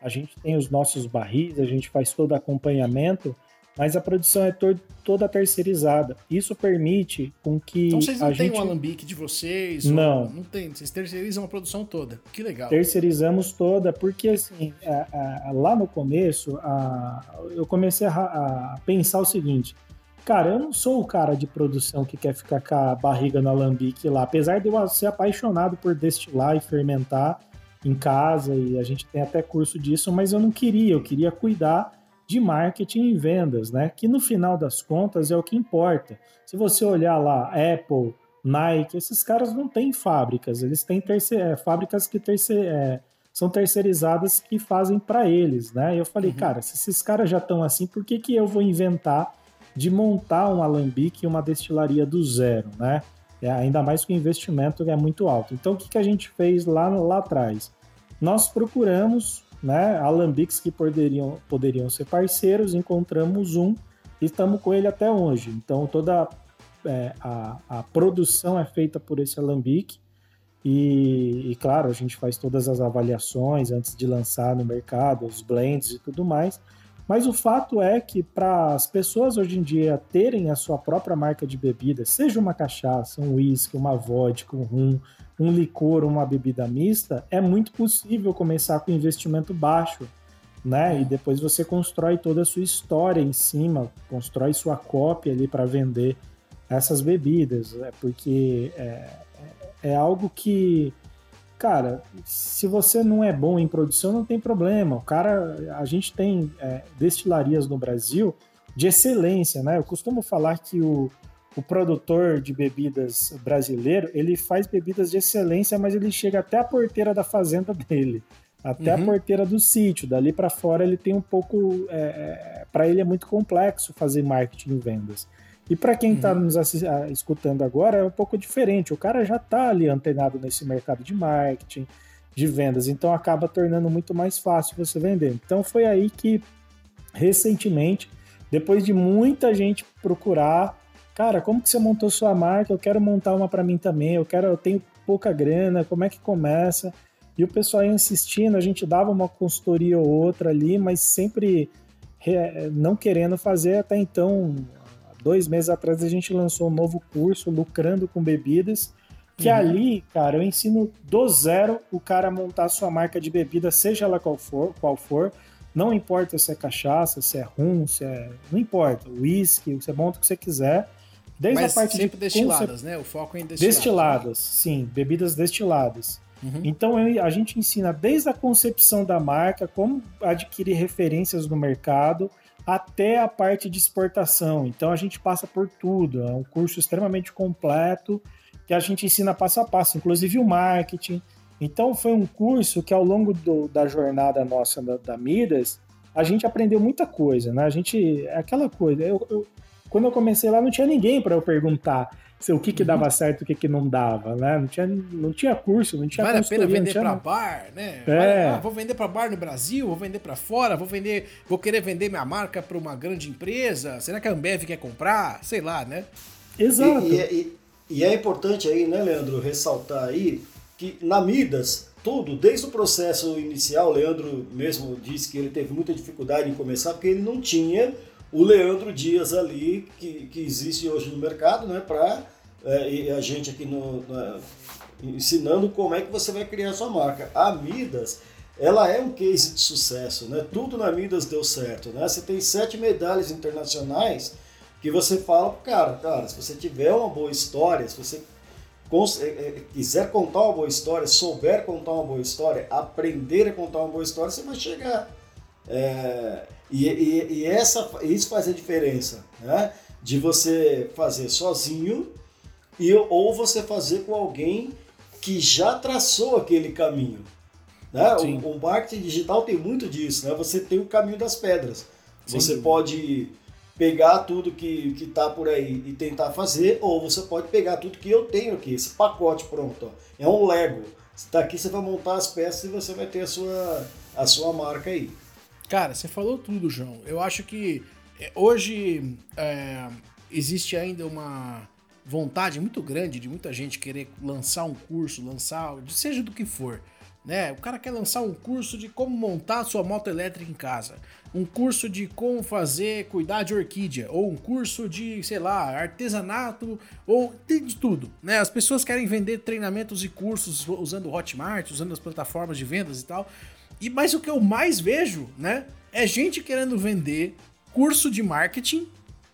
a gente tem os nossos barris, a gente faz todo acompanhamento, mas a produção é to toda terceirizada. Isso permite com que. Então vocês não têm gente... um alambique de vocês? Não. Ou... Não tem. Vocês terceirizam a produção toda. Que legal. Terceirizamos toda, porque assim, a, a, lá no começo, a, eu comecei a, pensar o seguinte. Cara, eu não sou o cara de produção que quer ficar com a barriga no alambique lá. Apesar de eu ser apaixonado por destilar e fermentar em casa, e a gente tem até curso disso, mas eu não queria, eu queria cuidar de marketing e vendas, né? Que no final das contas é o que importa. Se você olhar lá, Apple, Nike, esses caras não têm fábricas, eles têm terceir, é, fábricas que terceir, é, são terceirizadas que fazem para eles, né? E eu falei, uhum. cara, se esses caras já estão assim, por que, que eu vou inventar de montar um alambique e uma destilaria do zero, né? É, ainda mais que o investimento é muito alto. Então, o que, que a gente fez lá, lá atrás? Nós procuramos né, alambiques que poderiam, poderiam ser parceiros, encontramos um e estamos com ele até hoje. Então toda é, a, a produção é feita por esse alambique e, e, claro, a gente faz todas as avaliações antes de lançar no mercado, os blends e tudo mais. Mas o fato é que para as pessoas hoje em dia terem a sua própria marca de bebida, seja uma cachaça, um uísque, uma vodka, um rum, um licor, uma bebida mista, é muito possível começar com investimento baixo, né? E depois você constrói toda a sua história em cima, constrói sua cópia ali para vender essas bebidas, né? porque é, é, é algo que cara, se você não é bom em produção, não tem problema. O cara, a gente tem é, destilarias no Brasil de excelência, né? Eu costumo falar que o, o produtor de bebidas brasileiro, ele faz bebidas de excelência, mas ele chega até a porteira da fazenda dele, até uhum. a porteira do sítio. Dali para fora ele tem um pouco, é, é para ele é muito complexo fazer marketing e vendas. E para quem está uhum. nos escutando agora, é um pouco diferente. O cara já está ali antenado nesse mercado de marketing, de vendas, então acaba tornando muito mais fácil você vender. Então foi aí que, recentemente, depois de muita gente procurar, cara, como que você montou sua marca? Eu quero montar uma para mim também. Eu quero, eu tenho pouca grana. Como é que começa? E o pessoal ia insistindo. A gente dava uma consultoria ou outra ali, mas sempre não querendo fazer. Até então, dois meses atrás a gente lançou um novo curso, lucrando com bebidas. Que uhum. ali, cara, eu ensino do zero o cara a montar sua marca de bebida, seja ela qual for, qual for. Não importa se é cachaça, se é rum, se é. Não importa. Whisky, você monta o que você quiser. Desde Mas a parte sempre de destiladas, né? O foco é em destiladas. Destiladas, sim, bebidas destiladas. Uhum. Então eu, a gente ensina desde a concepção da marca, como adquirir referências no mercado, até a parte de exportação. Então a gente passa por tudo. É um curso extremamente completo que a gente ensina passo a passo, inclusive o marketing. Então foi um curso que ao longo do, da jornada nossa da, da Midas, a gente aprendeu muita coisa, né? A gente é aquela coisa. Eu, eu, quando eu comecei lá não tinha ninguém para eu perguntar se o que, que dava certo, o que, que não dava, né? Não tinha, não tinha curso, não tinha Vale a pena vender para bar, né? É. Vale, ah, vou vender para bar no Brasil, vou vender para fora, vou vender, vou querer vender minha marca para uma grande empresa. Será que a Ambev quer comprar? Sei lá, né? Exato. E, e, e é importante aí, né, Leandro, ressaltar aí que na Midas tudo, desde o processo inicial, o Leandro mesmo disse que ele teve muita dificuldade em começar porque ele não tinha o Leandro Dias ali, que, que existe hoje no mercado, né, para é, e a gente aqui no, ensinando como é que você vai criar sua marca. A Midas, ela é um case de sucesso, né? Tudo na Midas deu certo, né? Você tem sete medalhas internacionais que você fala, cara, cara, se você tiver uma boa história, se você é, é, quiser contar uma boa história, souber contar uma boa história, aprender a contar uma boa história, você vai chegar. É, e, e, e, essa, isso faz a diferença, né? De você fazer sozinho e, ou você fazer com alguém que já traçou aquele caminho. Né? O, o, marketing digital tem muito disso, né? Você tem o caminho das pedras. Sim. Você pode pegar tudo que está por aí e tentar fazer, ou você pode pegar tudo que eu tenho aqui, esse pacote pronto. Ó. É um Lego. Você está aqui, você vai montar as peças e você vai ter a sua, a sua marca aí. Cara, você falou tudo, João. Eu acho que é, hoje é, existe ainda uma vontade muito grande de muita gente querer lançar um curso, lançar, seja do que for. Né? O cara quer lançar um curso de como montar sua moto elétrica em casa, um curso de como fazer, cuidar de orquídea, ou um curso de, sei lá, artesanato, ou tem de tudo, né? As pessoas querem vender treinamentos e cursos usando Hotmart, usando as plataformas de vendas e tal. E mas o que eu mais vejo, né, é gente querendo vender curso de marketing,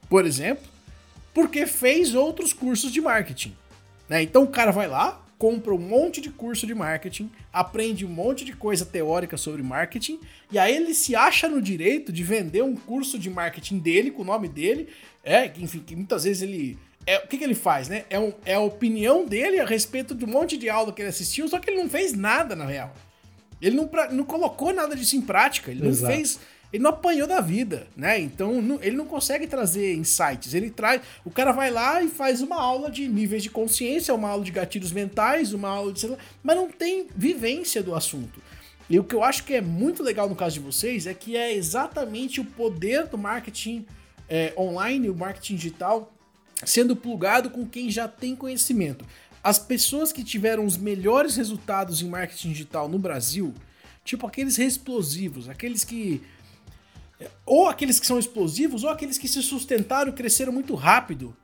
por exemplo, porque fez outros cursos de marketing. Né? Então o cara vai lá, compra um monte de curso de marketing, aprende um monte de coisa teórica sobre marketing, e aí ele se acha no direito de vender um curso de marketing dele, com o nome dele, é, enfim, que muitas vezes ele. É, o que, que ele faz, né? É, um, é a opinião dele a respeito de um monte de aula que ele assistiu, só que ele não fez nada na real. Ele não, não colocou nada disso em prática, ele Exato. não fez ele não apanhou da vida, né? Então não, ele não consegue trazer insights. Ele traz. O cara vai lá e faz uma aula de níveis de consciência, uma aula de gatilhos mentais, uma aula de. Mas não tem vivência do assunto. E o que eu acho que é muito legal no caso de vocês é que é exatamente o poder do marketing é, online, o marketing digital, sendo plugado com quem já tem conhecimento. As pessoas que tiveram os melhores resultados em marketing digital no Brasil, tipo aqueles explosivos, aqueles que ou aqueles que são explosivos, ou aqueles que se sustentaram e cresceram muito rápido.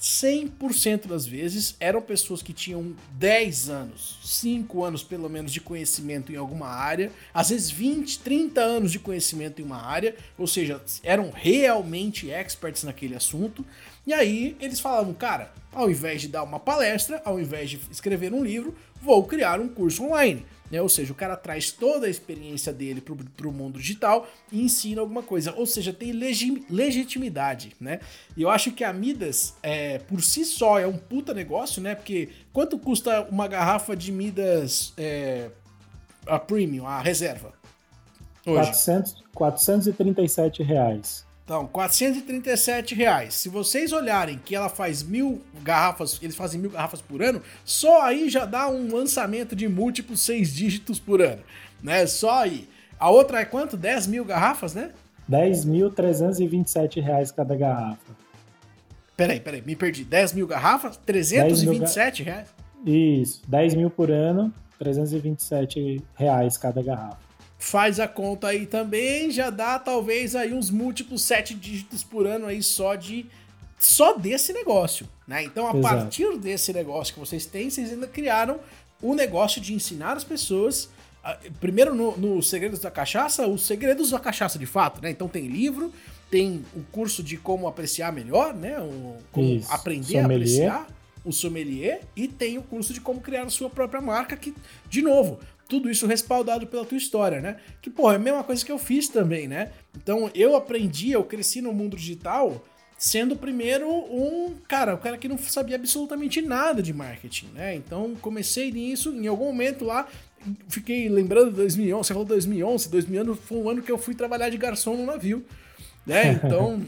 100% das vezes eram pessoas que tinham 10 anos, 5 anos pelo menos de conhecimento em alguma área, às vezes 20, 30 anos de conhecimento em uma área, ou seja, eram realmente experts naquele assunto. E aí eles falavam, cara, ao invés de dar uma palestra, ao invés de escrever um livro, vou criar um curso online. Né? Ou seja, o cara traz toda a experiência dele para o mundo digital e ensina alguma coisa. Ou seja, tem legi legitimidade, né? E eu acho que a Midas, é, por si só, é um puta negócio, né? Porque quanto custa uma garrafa de Midas é, a premium, a reserva? Hoje? 400, 437 reais. Então, 437 reais. Se vocês olharem que ela faz mil garrafas, eles fazem mil garrafas por ano, só aí já dá um lançamento de múltiplos seis dígitos por ano, né? Só aí. A outra é quanto? 10 mil garrafas, né? 10.327 reais cada garrafa. Peraí, peraí, me perdi. 10 mil garrafas? 327 mil ga... reais? Isso, 10 mil por ano, 327 reais cada garrafa faz a conta aí também, já dá talvez aí uns múltiplos sete dígitos por ano aí só de só desse negócio, né? Então a Exato. partir desse negócio que vocês têm, vocês ainda criaram o negócio de ensinar as pessoas primeiro no, no Segredos da Cachaça, os Segredos da Cachaça de fato, né? Então tem livro, tem o curso de como apreciar melhor, né? O, como Isso. aprender sommelier. a apreciar o sommelier e tem o curso de como criar a sua própria marca que, de novo, tudo isso respaldado pela tua história, né? Que, pô, é a mesma coisa que eu fiz também, né? Então, eu aprendi, eu cresci no mundo digital sendo primeiro um cara, o cara que não sabia absolutamente nada de marketing, né? Então, comecei nisso, em algum momento lá, fiquei lembrando de 2011, você falou 2011, 2011 foi um ano que eu fui trabalhar de garçom no navio, né? Então,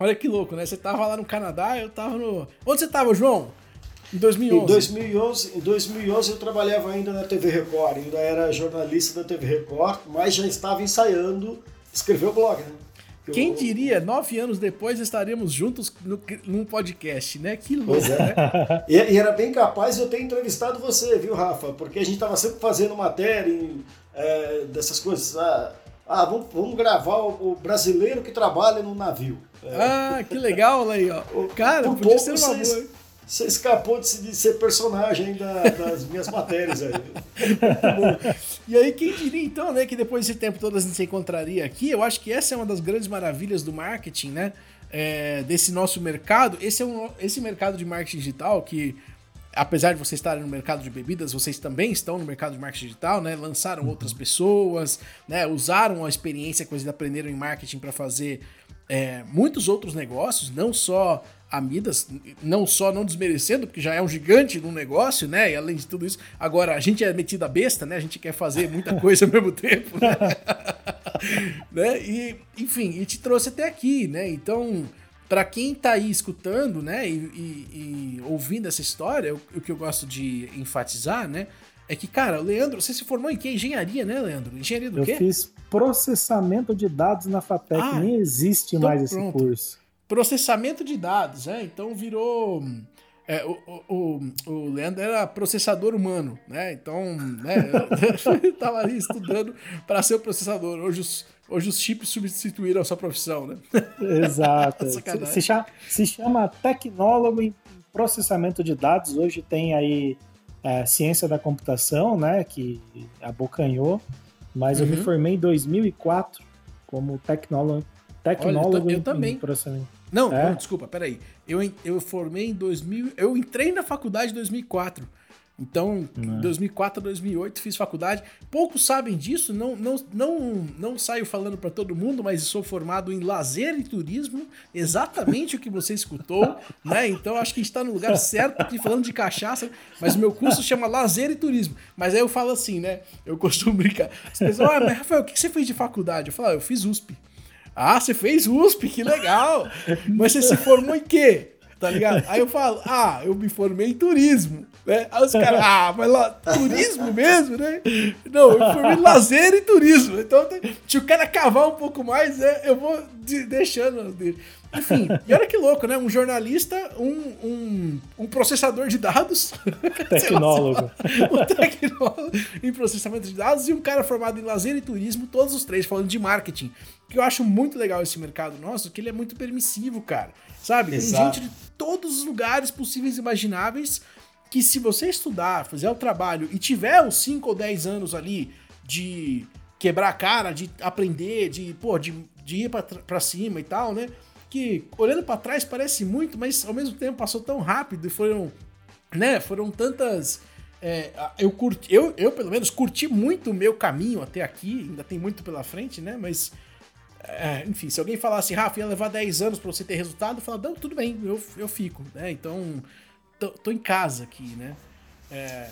olha que louco, né? Você tava lá no Canadá, eu tava no... Onde você tava, João? Em 2011. Em 2011, em 2011 eu trabalhava ainda na TV Record, ainda era jornalista da TV Record, mas já estava ensaiando escrever o blog, né? Quem diria, nove anos depois estaremos juntos no, num podcast, né? Que louco, é. né? e, e, era bem capaz de eu ter entrevistado você, viu, Rafa? Porque a gente estava sempre fazendo matéria em, é, dessas coisas. Ah, ah vamos, vamos, gravar o, o, brasileiro que trabalha no navio. É. Ah, que legal, aí, ó. Cara, podia ser uma boa. Você escapou de ser personagem da, das minhas matérias aí. e aí, quem diria então, né, que depois desse tempo todo a gente se encontraria aqui? Eu acho que essa é uma das grandes maravilhas do marketing, né? É, desse nosso mercado. Esse é um, esse mercado de marketing digital que apesar de vocês estarem no mercado de bebidas, vocês também estão no mercado de marketing digital, né? Lançaram uhum. outras pessoas, né? Usaram a experiência que vocês aprenderam em marketing para fazer é, muitos outros negócios, não só a Midas, não só não desmerecendo, porque já é um gigante no negócio, né? E além de tudo isso, agora a gente é metida besta, né? A gente quer fazer muita coisa ao mesmo tempo, né? né? E, enfim, e te trouxe até aqui, né? Então, para quem tá aí escutando, né, e, e, e ouvindo essa história, o, o, que eu gosto de enfatizar, né, é que, cara, o Leandro, você se formou em que? Engenharia, né, Leandro? Engenharia do eu quê? Eu fiz processamento de dados na FATEC, ah, nem existe então mais pronto. esse curso. Processamento de dados, né? Então virou. É, o, o, o, Leandro era processador humano, né? Então, né, tava ali estudando para ser o processador. Hoje os, hoje os chips substituíram a sua profissão, né? Exato. se, chama, se chama tecnólogo em processamento de dados. Hoje tem aí é, ciência da computação, né? Que abocanhou. Mas uhum. eu me uhum. formei em 2004 como tecnólogo, tecnólogo Olha, eu, eu em, também. em processamento. Não, é? não, desculpa, peraí. Eu, eu formei em 2000. Eu entrei na faculdade em 2004. Então, em 2004 a 2008 fiz faculdade. Poucos sabem disso, não, não, não, não saio falando para todo mundo, mas sou formado em lazer e turismo, exatamente o que você escutou, né? Então acho que está no lugar certo aqui falando de cachaça, mas o meu curso chama Lazer e Turismo. Mas aí eu falo assim, né? Eu costumo brincar. As pessoas, ah, mas Rafael, o que você fez de faculdade? Eu falo, ah, eu fiz USP. Ah, você fez USP, que legal! Mas você se formou em quê? Tá ligado? Aí eu falo, ah, eu me formei em turismo. Né? Aí os caras, ah, mas lá, turismo mesmo, né? Não, eu formei em lazer e turismo. Então, se o cara cavar um pouco mais, né, eu vou de, deixando dele. Enfim, e olha que louco, né? Um jornalista, um, um, um processador de dados. Tecnólogo. um tecnólogo em processamento de dados e um cara formado em lazer e turismo, todos os três falando de marketing. Que eu acho muito legal esse mercado nosso, que ele é muito permissivo, cara. Sabe? Tem gente de todos os lugares possíveis e imagináveis que se você estudar, fizer o trabalho e tiver os 5 ou 10 anos ali de quebrar a cara, de aprender, de, pô, de, de ir para cima e tal, né? Que olhando para trás parece muito, mas ao mesmo tempo passou tão rápido e foram, né, foram tantas é, eu curti, eu, eu pelo menos curti muito o meu caminho até aqui, ainda tem muito pela frente, né? Mas é, enfim, se alguém falasse, Rafa, ia levar 10 anos para você ter resultado, eu falava, não, tudo bem, eu, eu fico, né? Então, tô, tô em casa aqui, né? É,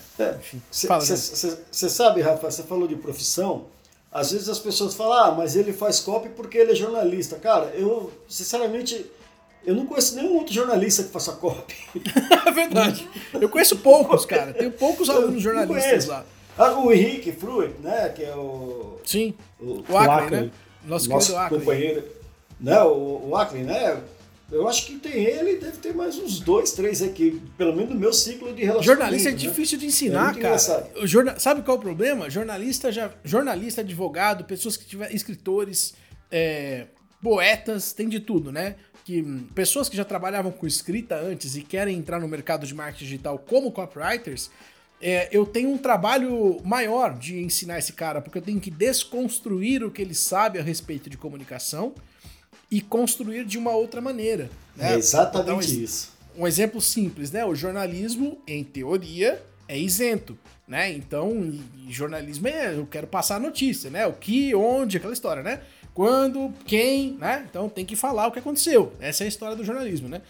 Você sabe, Rafa, você falou de profissão, às vezes as pessoas falam, ah, mas ele faz copy porque ele é jornalista. Cara, eu, sinceramente, eu não conheço nenhum outro jornalista que faça copy. é verdade. Eu conheço poucos, cara. Tenho poucos alunos jornalistas lá. Ah, o Henrique Fruit, né, que é o... Sim, o, o Acre, né? Nosso, nosso companheiro, né, o, o Ackley, né? Eu acho que tem ele deve ter mais uns dois, três aqui, pelo menos no meu ciclo de relacionamento. Jornalista é né? difícil de ensinar, é cara. Jorna... Sabe qual é o problema? Jornalista, já... jornalista, advogado, pessoas que tiver escritores, é... poetas, tem de tudo, né? Que pessoas que já trabalhavam com escrita antes e querem entrar no mercado de marketing digital como copywriters, é, eu tenho um trabalho maior de ensinar esse cara, porque eu tenho que desconstruir o que ele sabe a respeito de comunicação e construir de uma outra maneira. Né? É exatamente isso. Um exemplo simples, né? O jornalismo, em teoria, é isento. Né? Então, jornalismo é eu quero passar a notícia, né? O que, onde, aquela história, né? Quando, quem, né? Então tem que falar o que aconteceu. Essa é a história do jornalismo, né?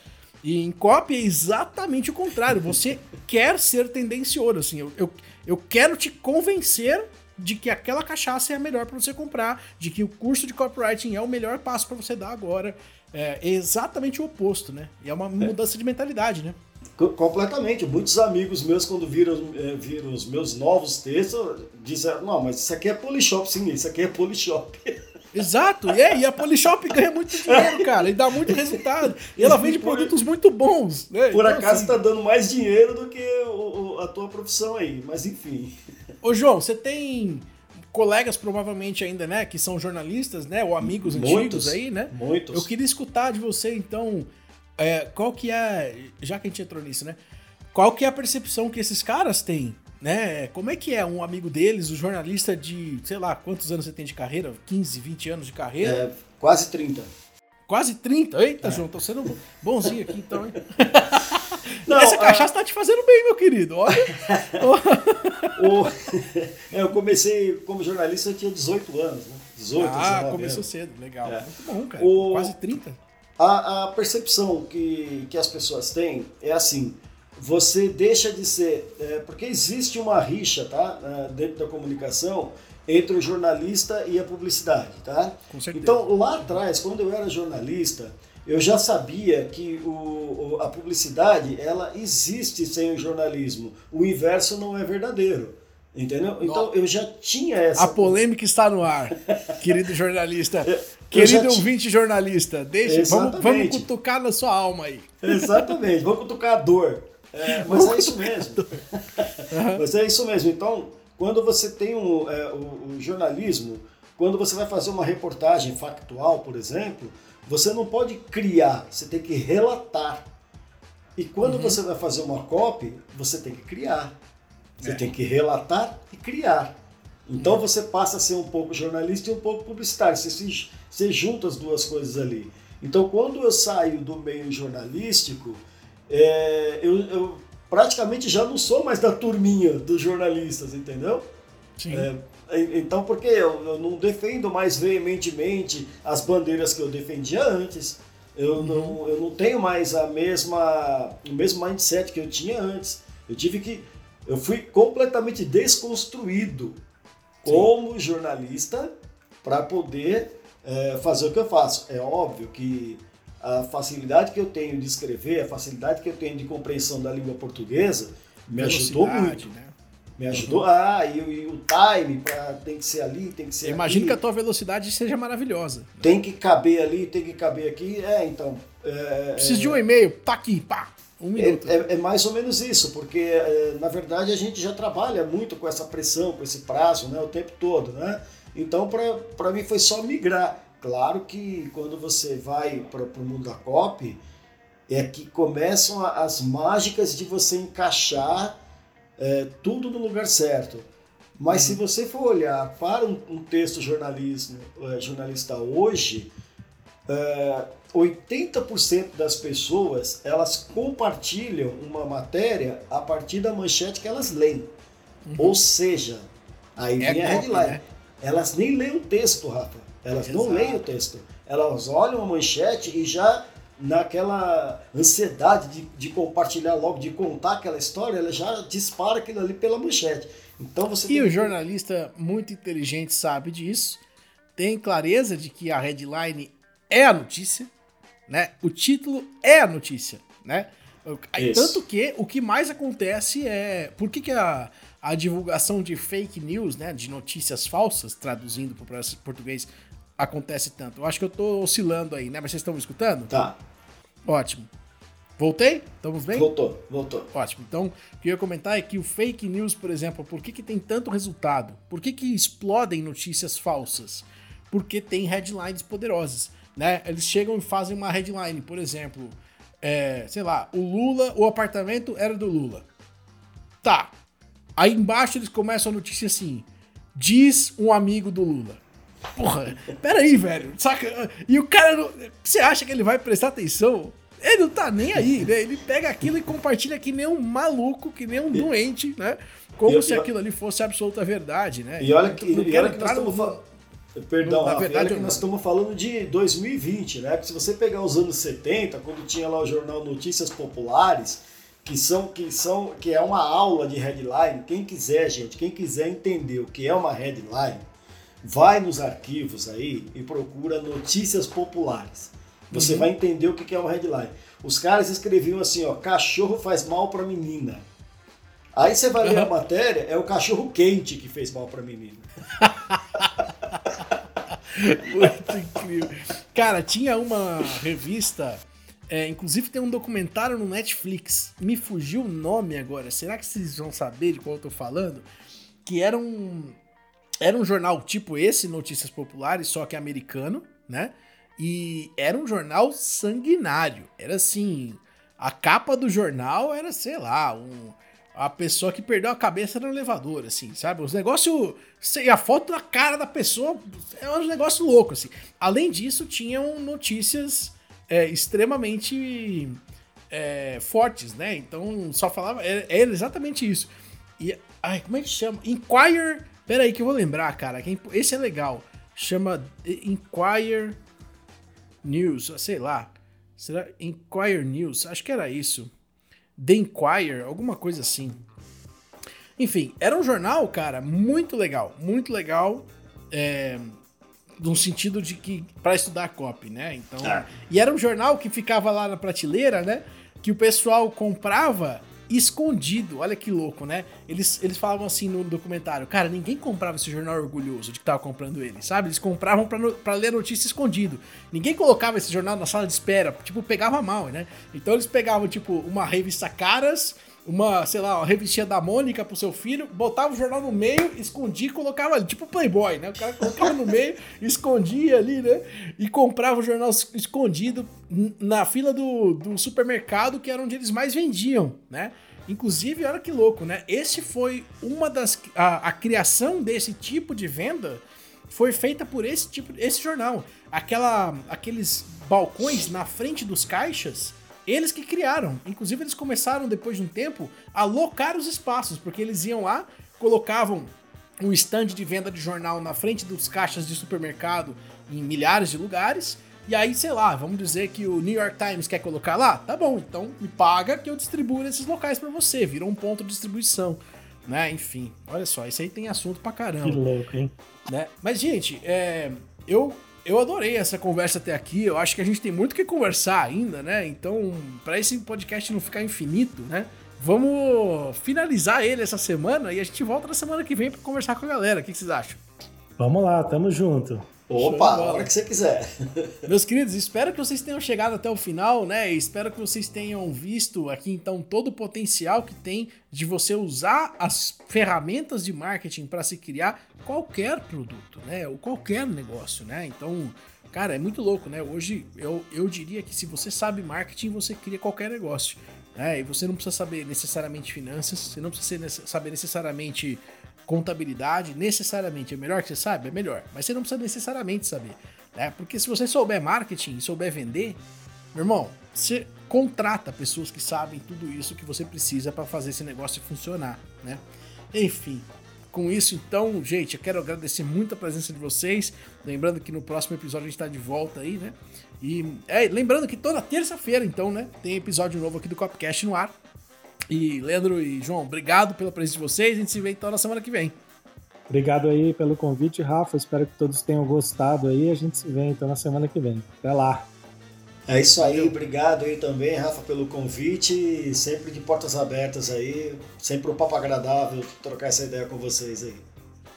E em copy é exatamente o contrário. Você quer ser tendencioso, assim. Eu, eu, eu quero te convencer de que aquela cachaça é a melhor para você comprar, de que o curso de copywriting é o melhor passo para você dar agora. É exatamente o oposto, né? E é uma mudança de mentalidade, né? Completamente. Muitos amigos meus, quando viram, é, viram os meus novos textos, disseram: Não, mas isso aqui é Polishop, sim, isso aqui é Polishop. Exato, e, é, e a Polishop ganha muito dinheiro, cara, e dá muito resultado. E ela vende produtos muito bons. Né? Por então, acaso assim... tá dando mais dinheiro do que o, o, a tua profissão aí, mas enfim. Ô João, você tem colegas provavelmente ainda, né, que são jornalistas, né, ou amigos muitos, antigos aí, né? Muitos. Eu queria escutar de você, então, é, qual que é, já que a gente entrou nisso, né? Qual que é a percepção que esses caras têm, né? Como é que é um amigo deles, o um jornalista de, sei lá, quantos anos você tem de carreira? 15, 20 anos de carreira? É, quase 30. Quase 30? Eita, é. João, tô sendo bonzinho aqui então, hein? Não, Essa cachaça a... tá te fazendo bem, meu querido. Olha. o... É, eu comecei como jornalista, eu tinha 18 anos, né? 18, Ah, começou anos. cedo, legal. É. Muito bom, cara. O... Quase 30. A, a percepção que, que as pessoas têm é assim: você deixa de ser. É, porque existe uma rixa, tá? É, dentro da comunicação entre o jornalista e a publicidade, tá? Com certeza. Então, lá atrás, quando eu era jornalista, eu já sabia que o, a publicidade ela existe sem o jornalismo. O inverso não é verdadeiro. Entendeu? Então eu já tinha essa. A polêmica está no ar, querido jornalista. querido ouvinte jornalista, deixa, vamos, vamos cutucar na sua alma aí. Exatamente, vamos cutucar a dor. É, mas é isso mesmo. mas é isso mesmo. Então, quando você tem um, é, o, o jornalismo, quando você vai fazer uma reportagem factual, por exemplo, você não pode criar, você tem que relatar. E quando uhum. você vai fazer uma copy, você tem que criar. Você é. tem que relatar e criar. Então uhum. você passa a ser um pouco jornalista e um pouco publicitário. Você, se, você junta as duas coisas ali. Então quando eu saio do meio jornalístico, é, eu, eu, praticamente já não sou mais da turminha dos jornalistas, entendeu? Sim. É, então, porque eu, eu, não defendo mais veementemente as bandeiras que eu defendia antes. Eu, uhum. não, eu não tenho mais a mesma, o mesmo mindset que eu tinha antes. Eu tive que. Eu fui completamente desconstruído Sim. como jornalista para poder é, fazer o que eu faço. É óbvio que a facilidade que eu tenho de escrever, a facilidade que eu tenho de compreensão da língua portuguesa me ajudou muito. Né? Me ajudou. Ah, e, e o time pra, tem que ser ali, tem que ser Imagino que a tua velocidade seja maravilhosa. Tem que caber ali, tem que caber aqui. É, então. É, Preciso é, de um e-mail, tá aqui, pá. Um é, minuto. É, é, mais ou menos isso, porque é, na verdade a gente já trabalha muito com essa pressão, com esse prazo, né, o tempo todo, né? Então para mim foi só migrar. Claro que quando você vai para o mundo da copy, é que começam as mágicas de você encaixar é, tudo no lugar certo. Mas uhum. se você for olhar para um, um texto jornalismo, é, jornalista hoje, é, 80% das pessoas elas compartilham uma matéria a partir da manchete que elas leem. Uhum. Ou seja, aí é vem a headline. Né? Elas nem leem o texto, Rafa. Elas Exato. não leem o texto. Elas olham a manchete e já naquela ansiedade de, de, compartilhar logo, de contar aquela história, ela já dispara aquilo ali pela manchete. Então você E o que... jornalista muito inteligente sabe disso, tem clareza de que a headline é a notícia, né? O título é a notícia, né? Isso. Tanto que o que mais acontece é. Por que, que a, a divulgação de fake news, né? De notícias falsas, traduzindo para o português, acontece tanto? Eu acho que eu tô oscilando aí, né? Mas vocês estão me escutando? Tá. Ótimo. Voltei? Estamos bem? Voltou, voltou. Ótimo. Então, o que eu ia comentar é que o fake news, por exemplo, por que, que tem tanto resultado? Por que, que explodem notícias falsas? Porque tem headlines poderosas, né? Eles chegam e fazem uma headline, por exemplo, é, sei lá, o Lula, o apartamento era do Lula. Tá. Aí embaixo eles começam a notícia assim: diz um amigo do Lula. Porra, peraí, velho. Saca? E o cara. Não... Você acha que ele vai prestar atenção? Ele não tá nem aí, né? Ele pega aquilo e compartilha que nem um maluco, que nem um doente, né? Como eu, se eu, aquilo ali fosse absoluta verdade, né? E olha que, e olha que nós estamos falando. Perdão, na verdade, nós estamos falando de 2020, né? Porque se você pegar os anos 70, quando tinha lá o jornal Notícias Populares, que são que são que é uma aula de headline, quem quiser, gente, quem quiser entender o que é uma headline, vai nos arquivos aí e procura notícias populares. Você uhum. vai entender o que é uma headline. Os caras escreviam assim, ó, cachorro faz mal para menina. Aí você vai ler a matéria, é o cachorro quente que fez mal para menina. Muito incrível. Cara, tinha uma revista, é, inclusive tem um documentário no Netflix. Me fugiu o nome agora. Será que vocês vão saber de qual eu tô falando? Que era um era um jornal tipo esse, Notícias Populares, só que americano, né? E era um jornal sanguinário. Era assim, a capa do jornal era, sei lá, um, a pessoa que perdeu a cabeça no elevador, assim, sabe? Os negócios. A foto na cara da pessoa é um negócio louco, assim. Além disso, tinham notícias é, extremamente é, fortes, né? Então só falava. Era, era, exatamente isso. E. Ai, como é que chama? Inquire. Pera aí que eu vou lembrar, cara. Esse é legal. Chama Inquire News, sei lá. Será Inquire News? Acho que era isso. The Inquirer, alguma coisa assim. Enfim, era um jornal, cara, muito legal, muito legal, é, no sentido de que para estudar copy, né? Então, ah. e era um jornal que ficava lá na prateleira, né? Que o pessoal comprava escondido. Olha que louco, né? Eles, eles falavam assim no documentário, cara, ninguém comprava esse jornal orgulhoso de que tava comprando ele, sabe? Eles compravam para ler notícia escondido. Ninguém colocava esse jornal na sala de espera, tipo, pegava mal, né? Então eles pegavam, tipo, uma revista Caras uma, sei lá, uma revistinha da Mônica pro seu filho, botava o jornal no meio, escondia e colocava ali, tipo Playboy, né? O cara colocava no meio, escondia ali, né? E comprava o jornal escondido na fila do, do supermercado, que era onde eles mais vendiam, né? Inclusive, olha que louco, né? Esse foi uma das. A, a criação desse tipo de venda foi feita por esse tipo, esse jornal. Aquela, aqueles balcões na frente dos caixas eles que criaram. Inclusive, eles começaram, depois de um tempo, a locar os espaços, porque eles iam lá, colocavam um stand de venda de jornal na frente dos caixas de supermercado em milhares de lugares. E aí, sei lá, vamos dizer que o New York Times quer colocar lá? Tá bom, então me paga que eu distribuo nesses locais para você. Virou um ponto de distribuição. Né? Enfim, olha só, isso aí tem assunto pra caramba. Que louco, hein? Né? Mas, gente, é, eu eu adorei essa conversa até aqui. Eu acho que a gente tem muito que conversar ainda, né? Então, para esse podcast não ficar infinito, né? Vamos finalizar ele essa semana e a gente volta na semana que vem para conversar com a galera. O que vocês acham? Vamos lá, tamo junto. Opa, a hora que você quiser. Meus queridos, espero que vocês tenham chegado até o final, né? espero que vocês tenham visto aqui então todo o potencial que tem de você usar as ferramentas de marketing para se criar qualquer produto, né? Ou qualquer negócio, né? Então, cara, é muito louco, né? Hoje eu, eu diria que se você sabe marketing, você cria qualquer negócio. Né? E você não precisa saber necessariamente finanças, você não precisa saber necessariamente contabilidade necessariamente é melhor que você sabe? É melhor. Mas você não precisa necessariamente saber. Né? Porque se você souber marketing e souber vender, meu irmão, você contrata pessoas que sabem tudo isso que você precisa para fazer esse negócio funcionar, né? Enfim, com isso, então, gente, eu quero agradecer muito a presença de vocês. Lembrando que no próximo episódio a gente está de volta aí, né? E é, lembrando que toda terça-feira, então, né, tem episódio novo aqui do Copcast no ar. E Leandro e João, obrigado pela presença de vocês. A gente se vê então na semana que vem. Obrigado aí pelo convite, Rafa. Espero que todos tenham gostado aí. A gente se vê então na semana que vem. Até lá. É isso aí, obrigado aí também, Rafa, pelo convite. Sempre de portas abertas aí. Sempre um papo agradável trocar essa ideia com vocês aí.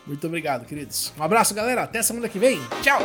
Muito obrigado, queridos. Um abraço, galera. Até semana que vem. Tchau!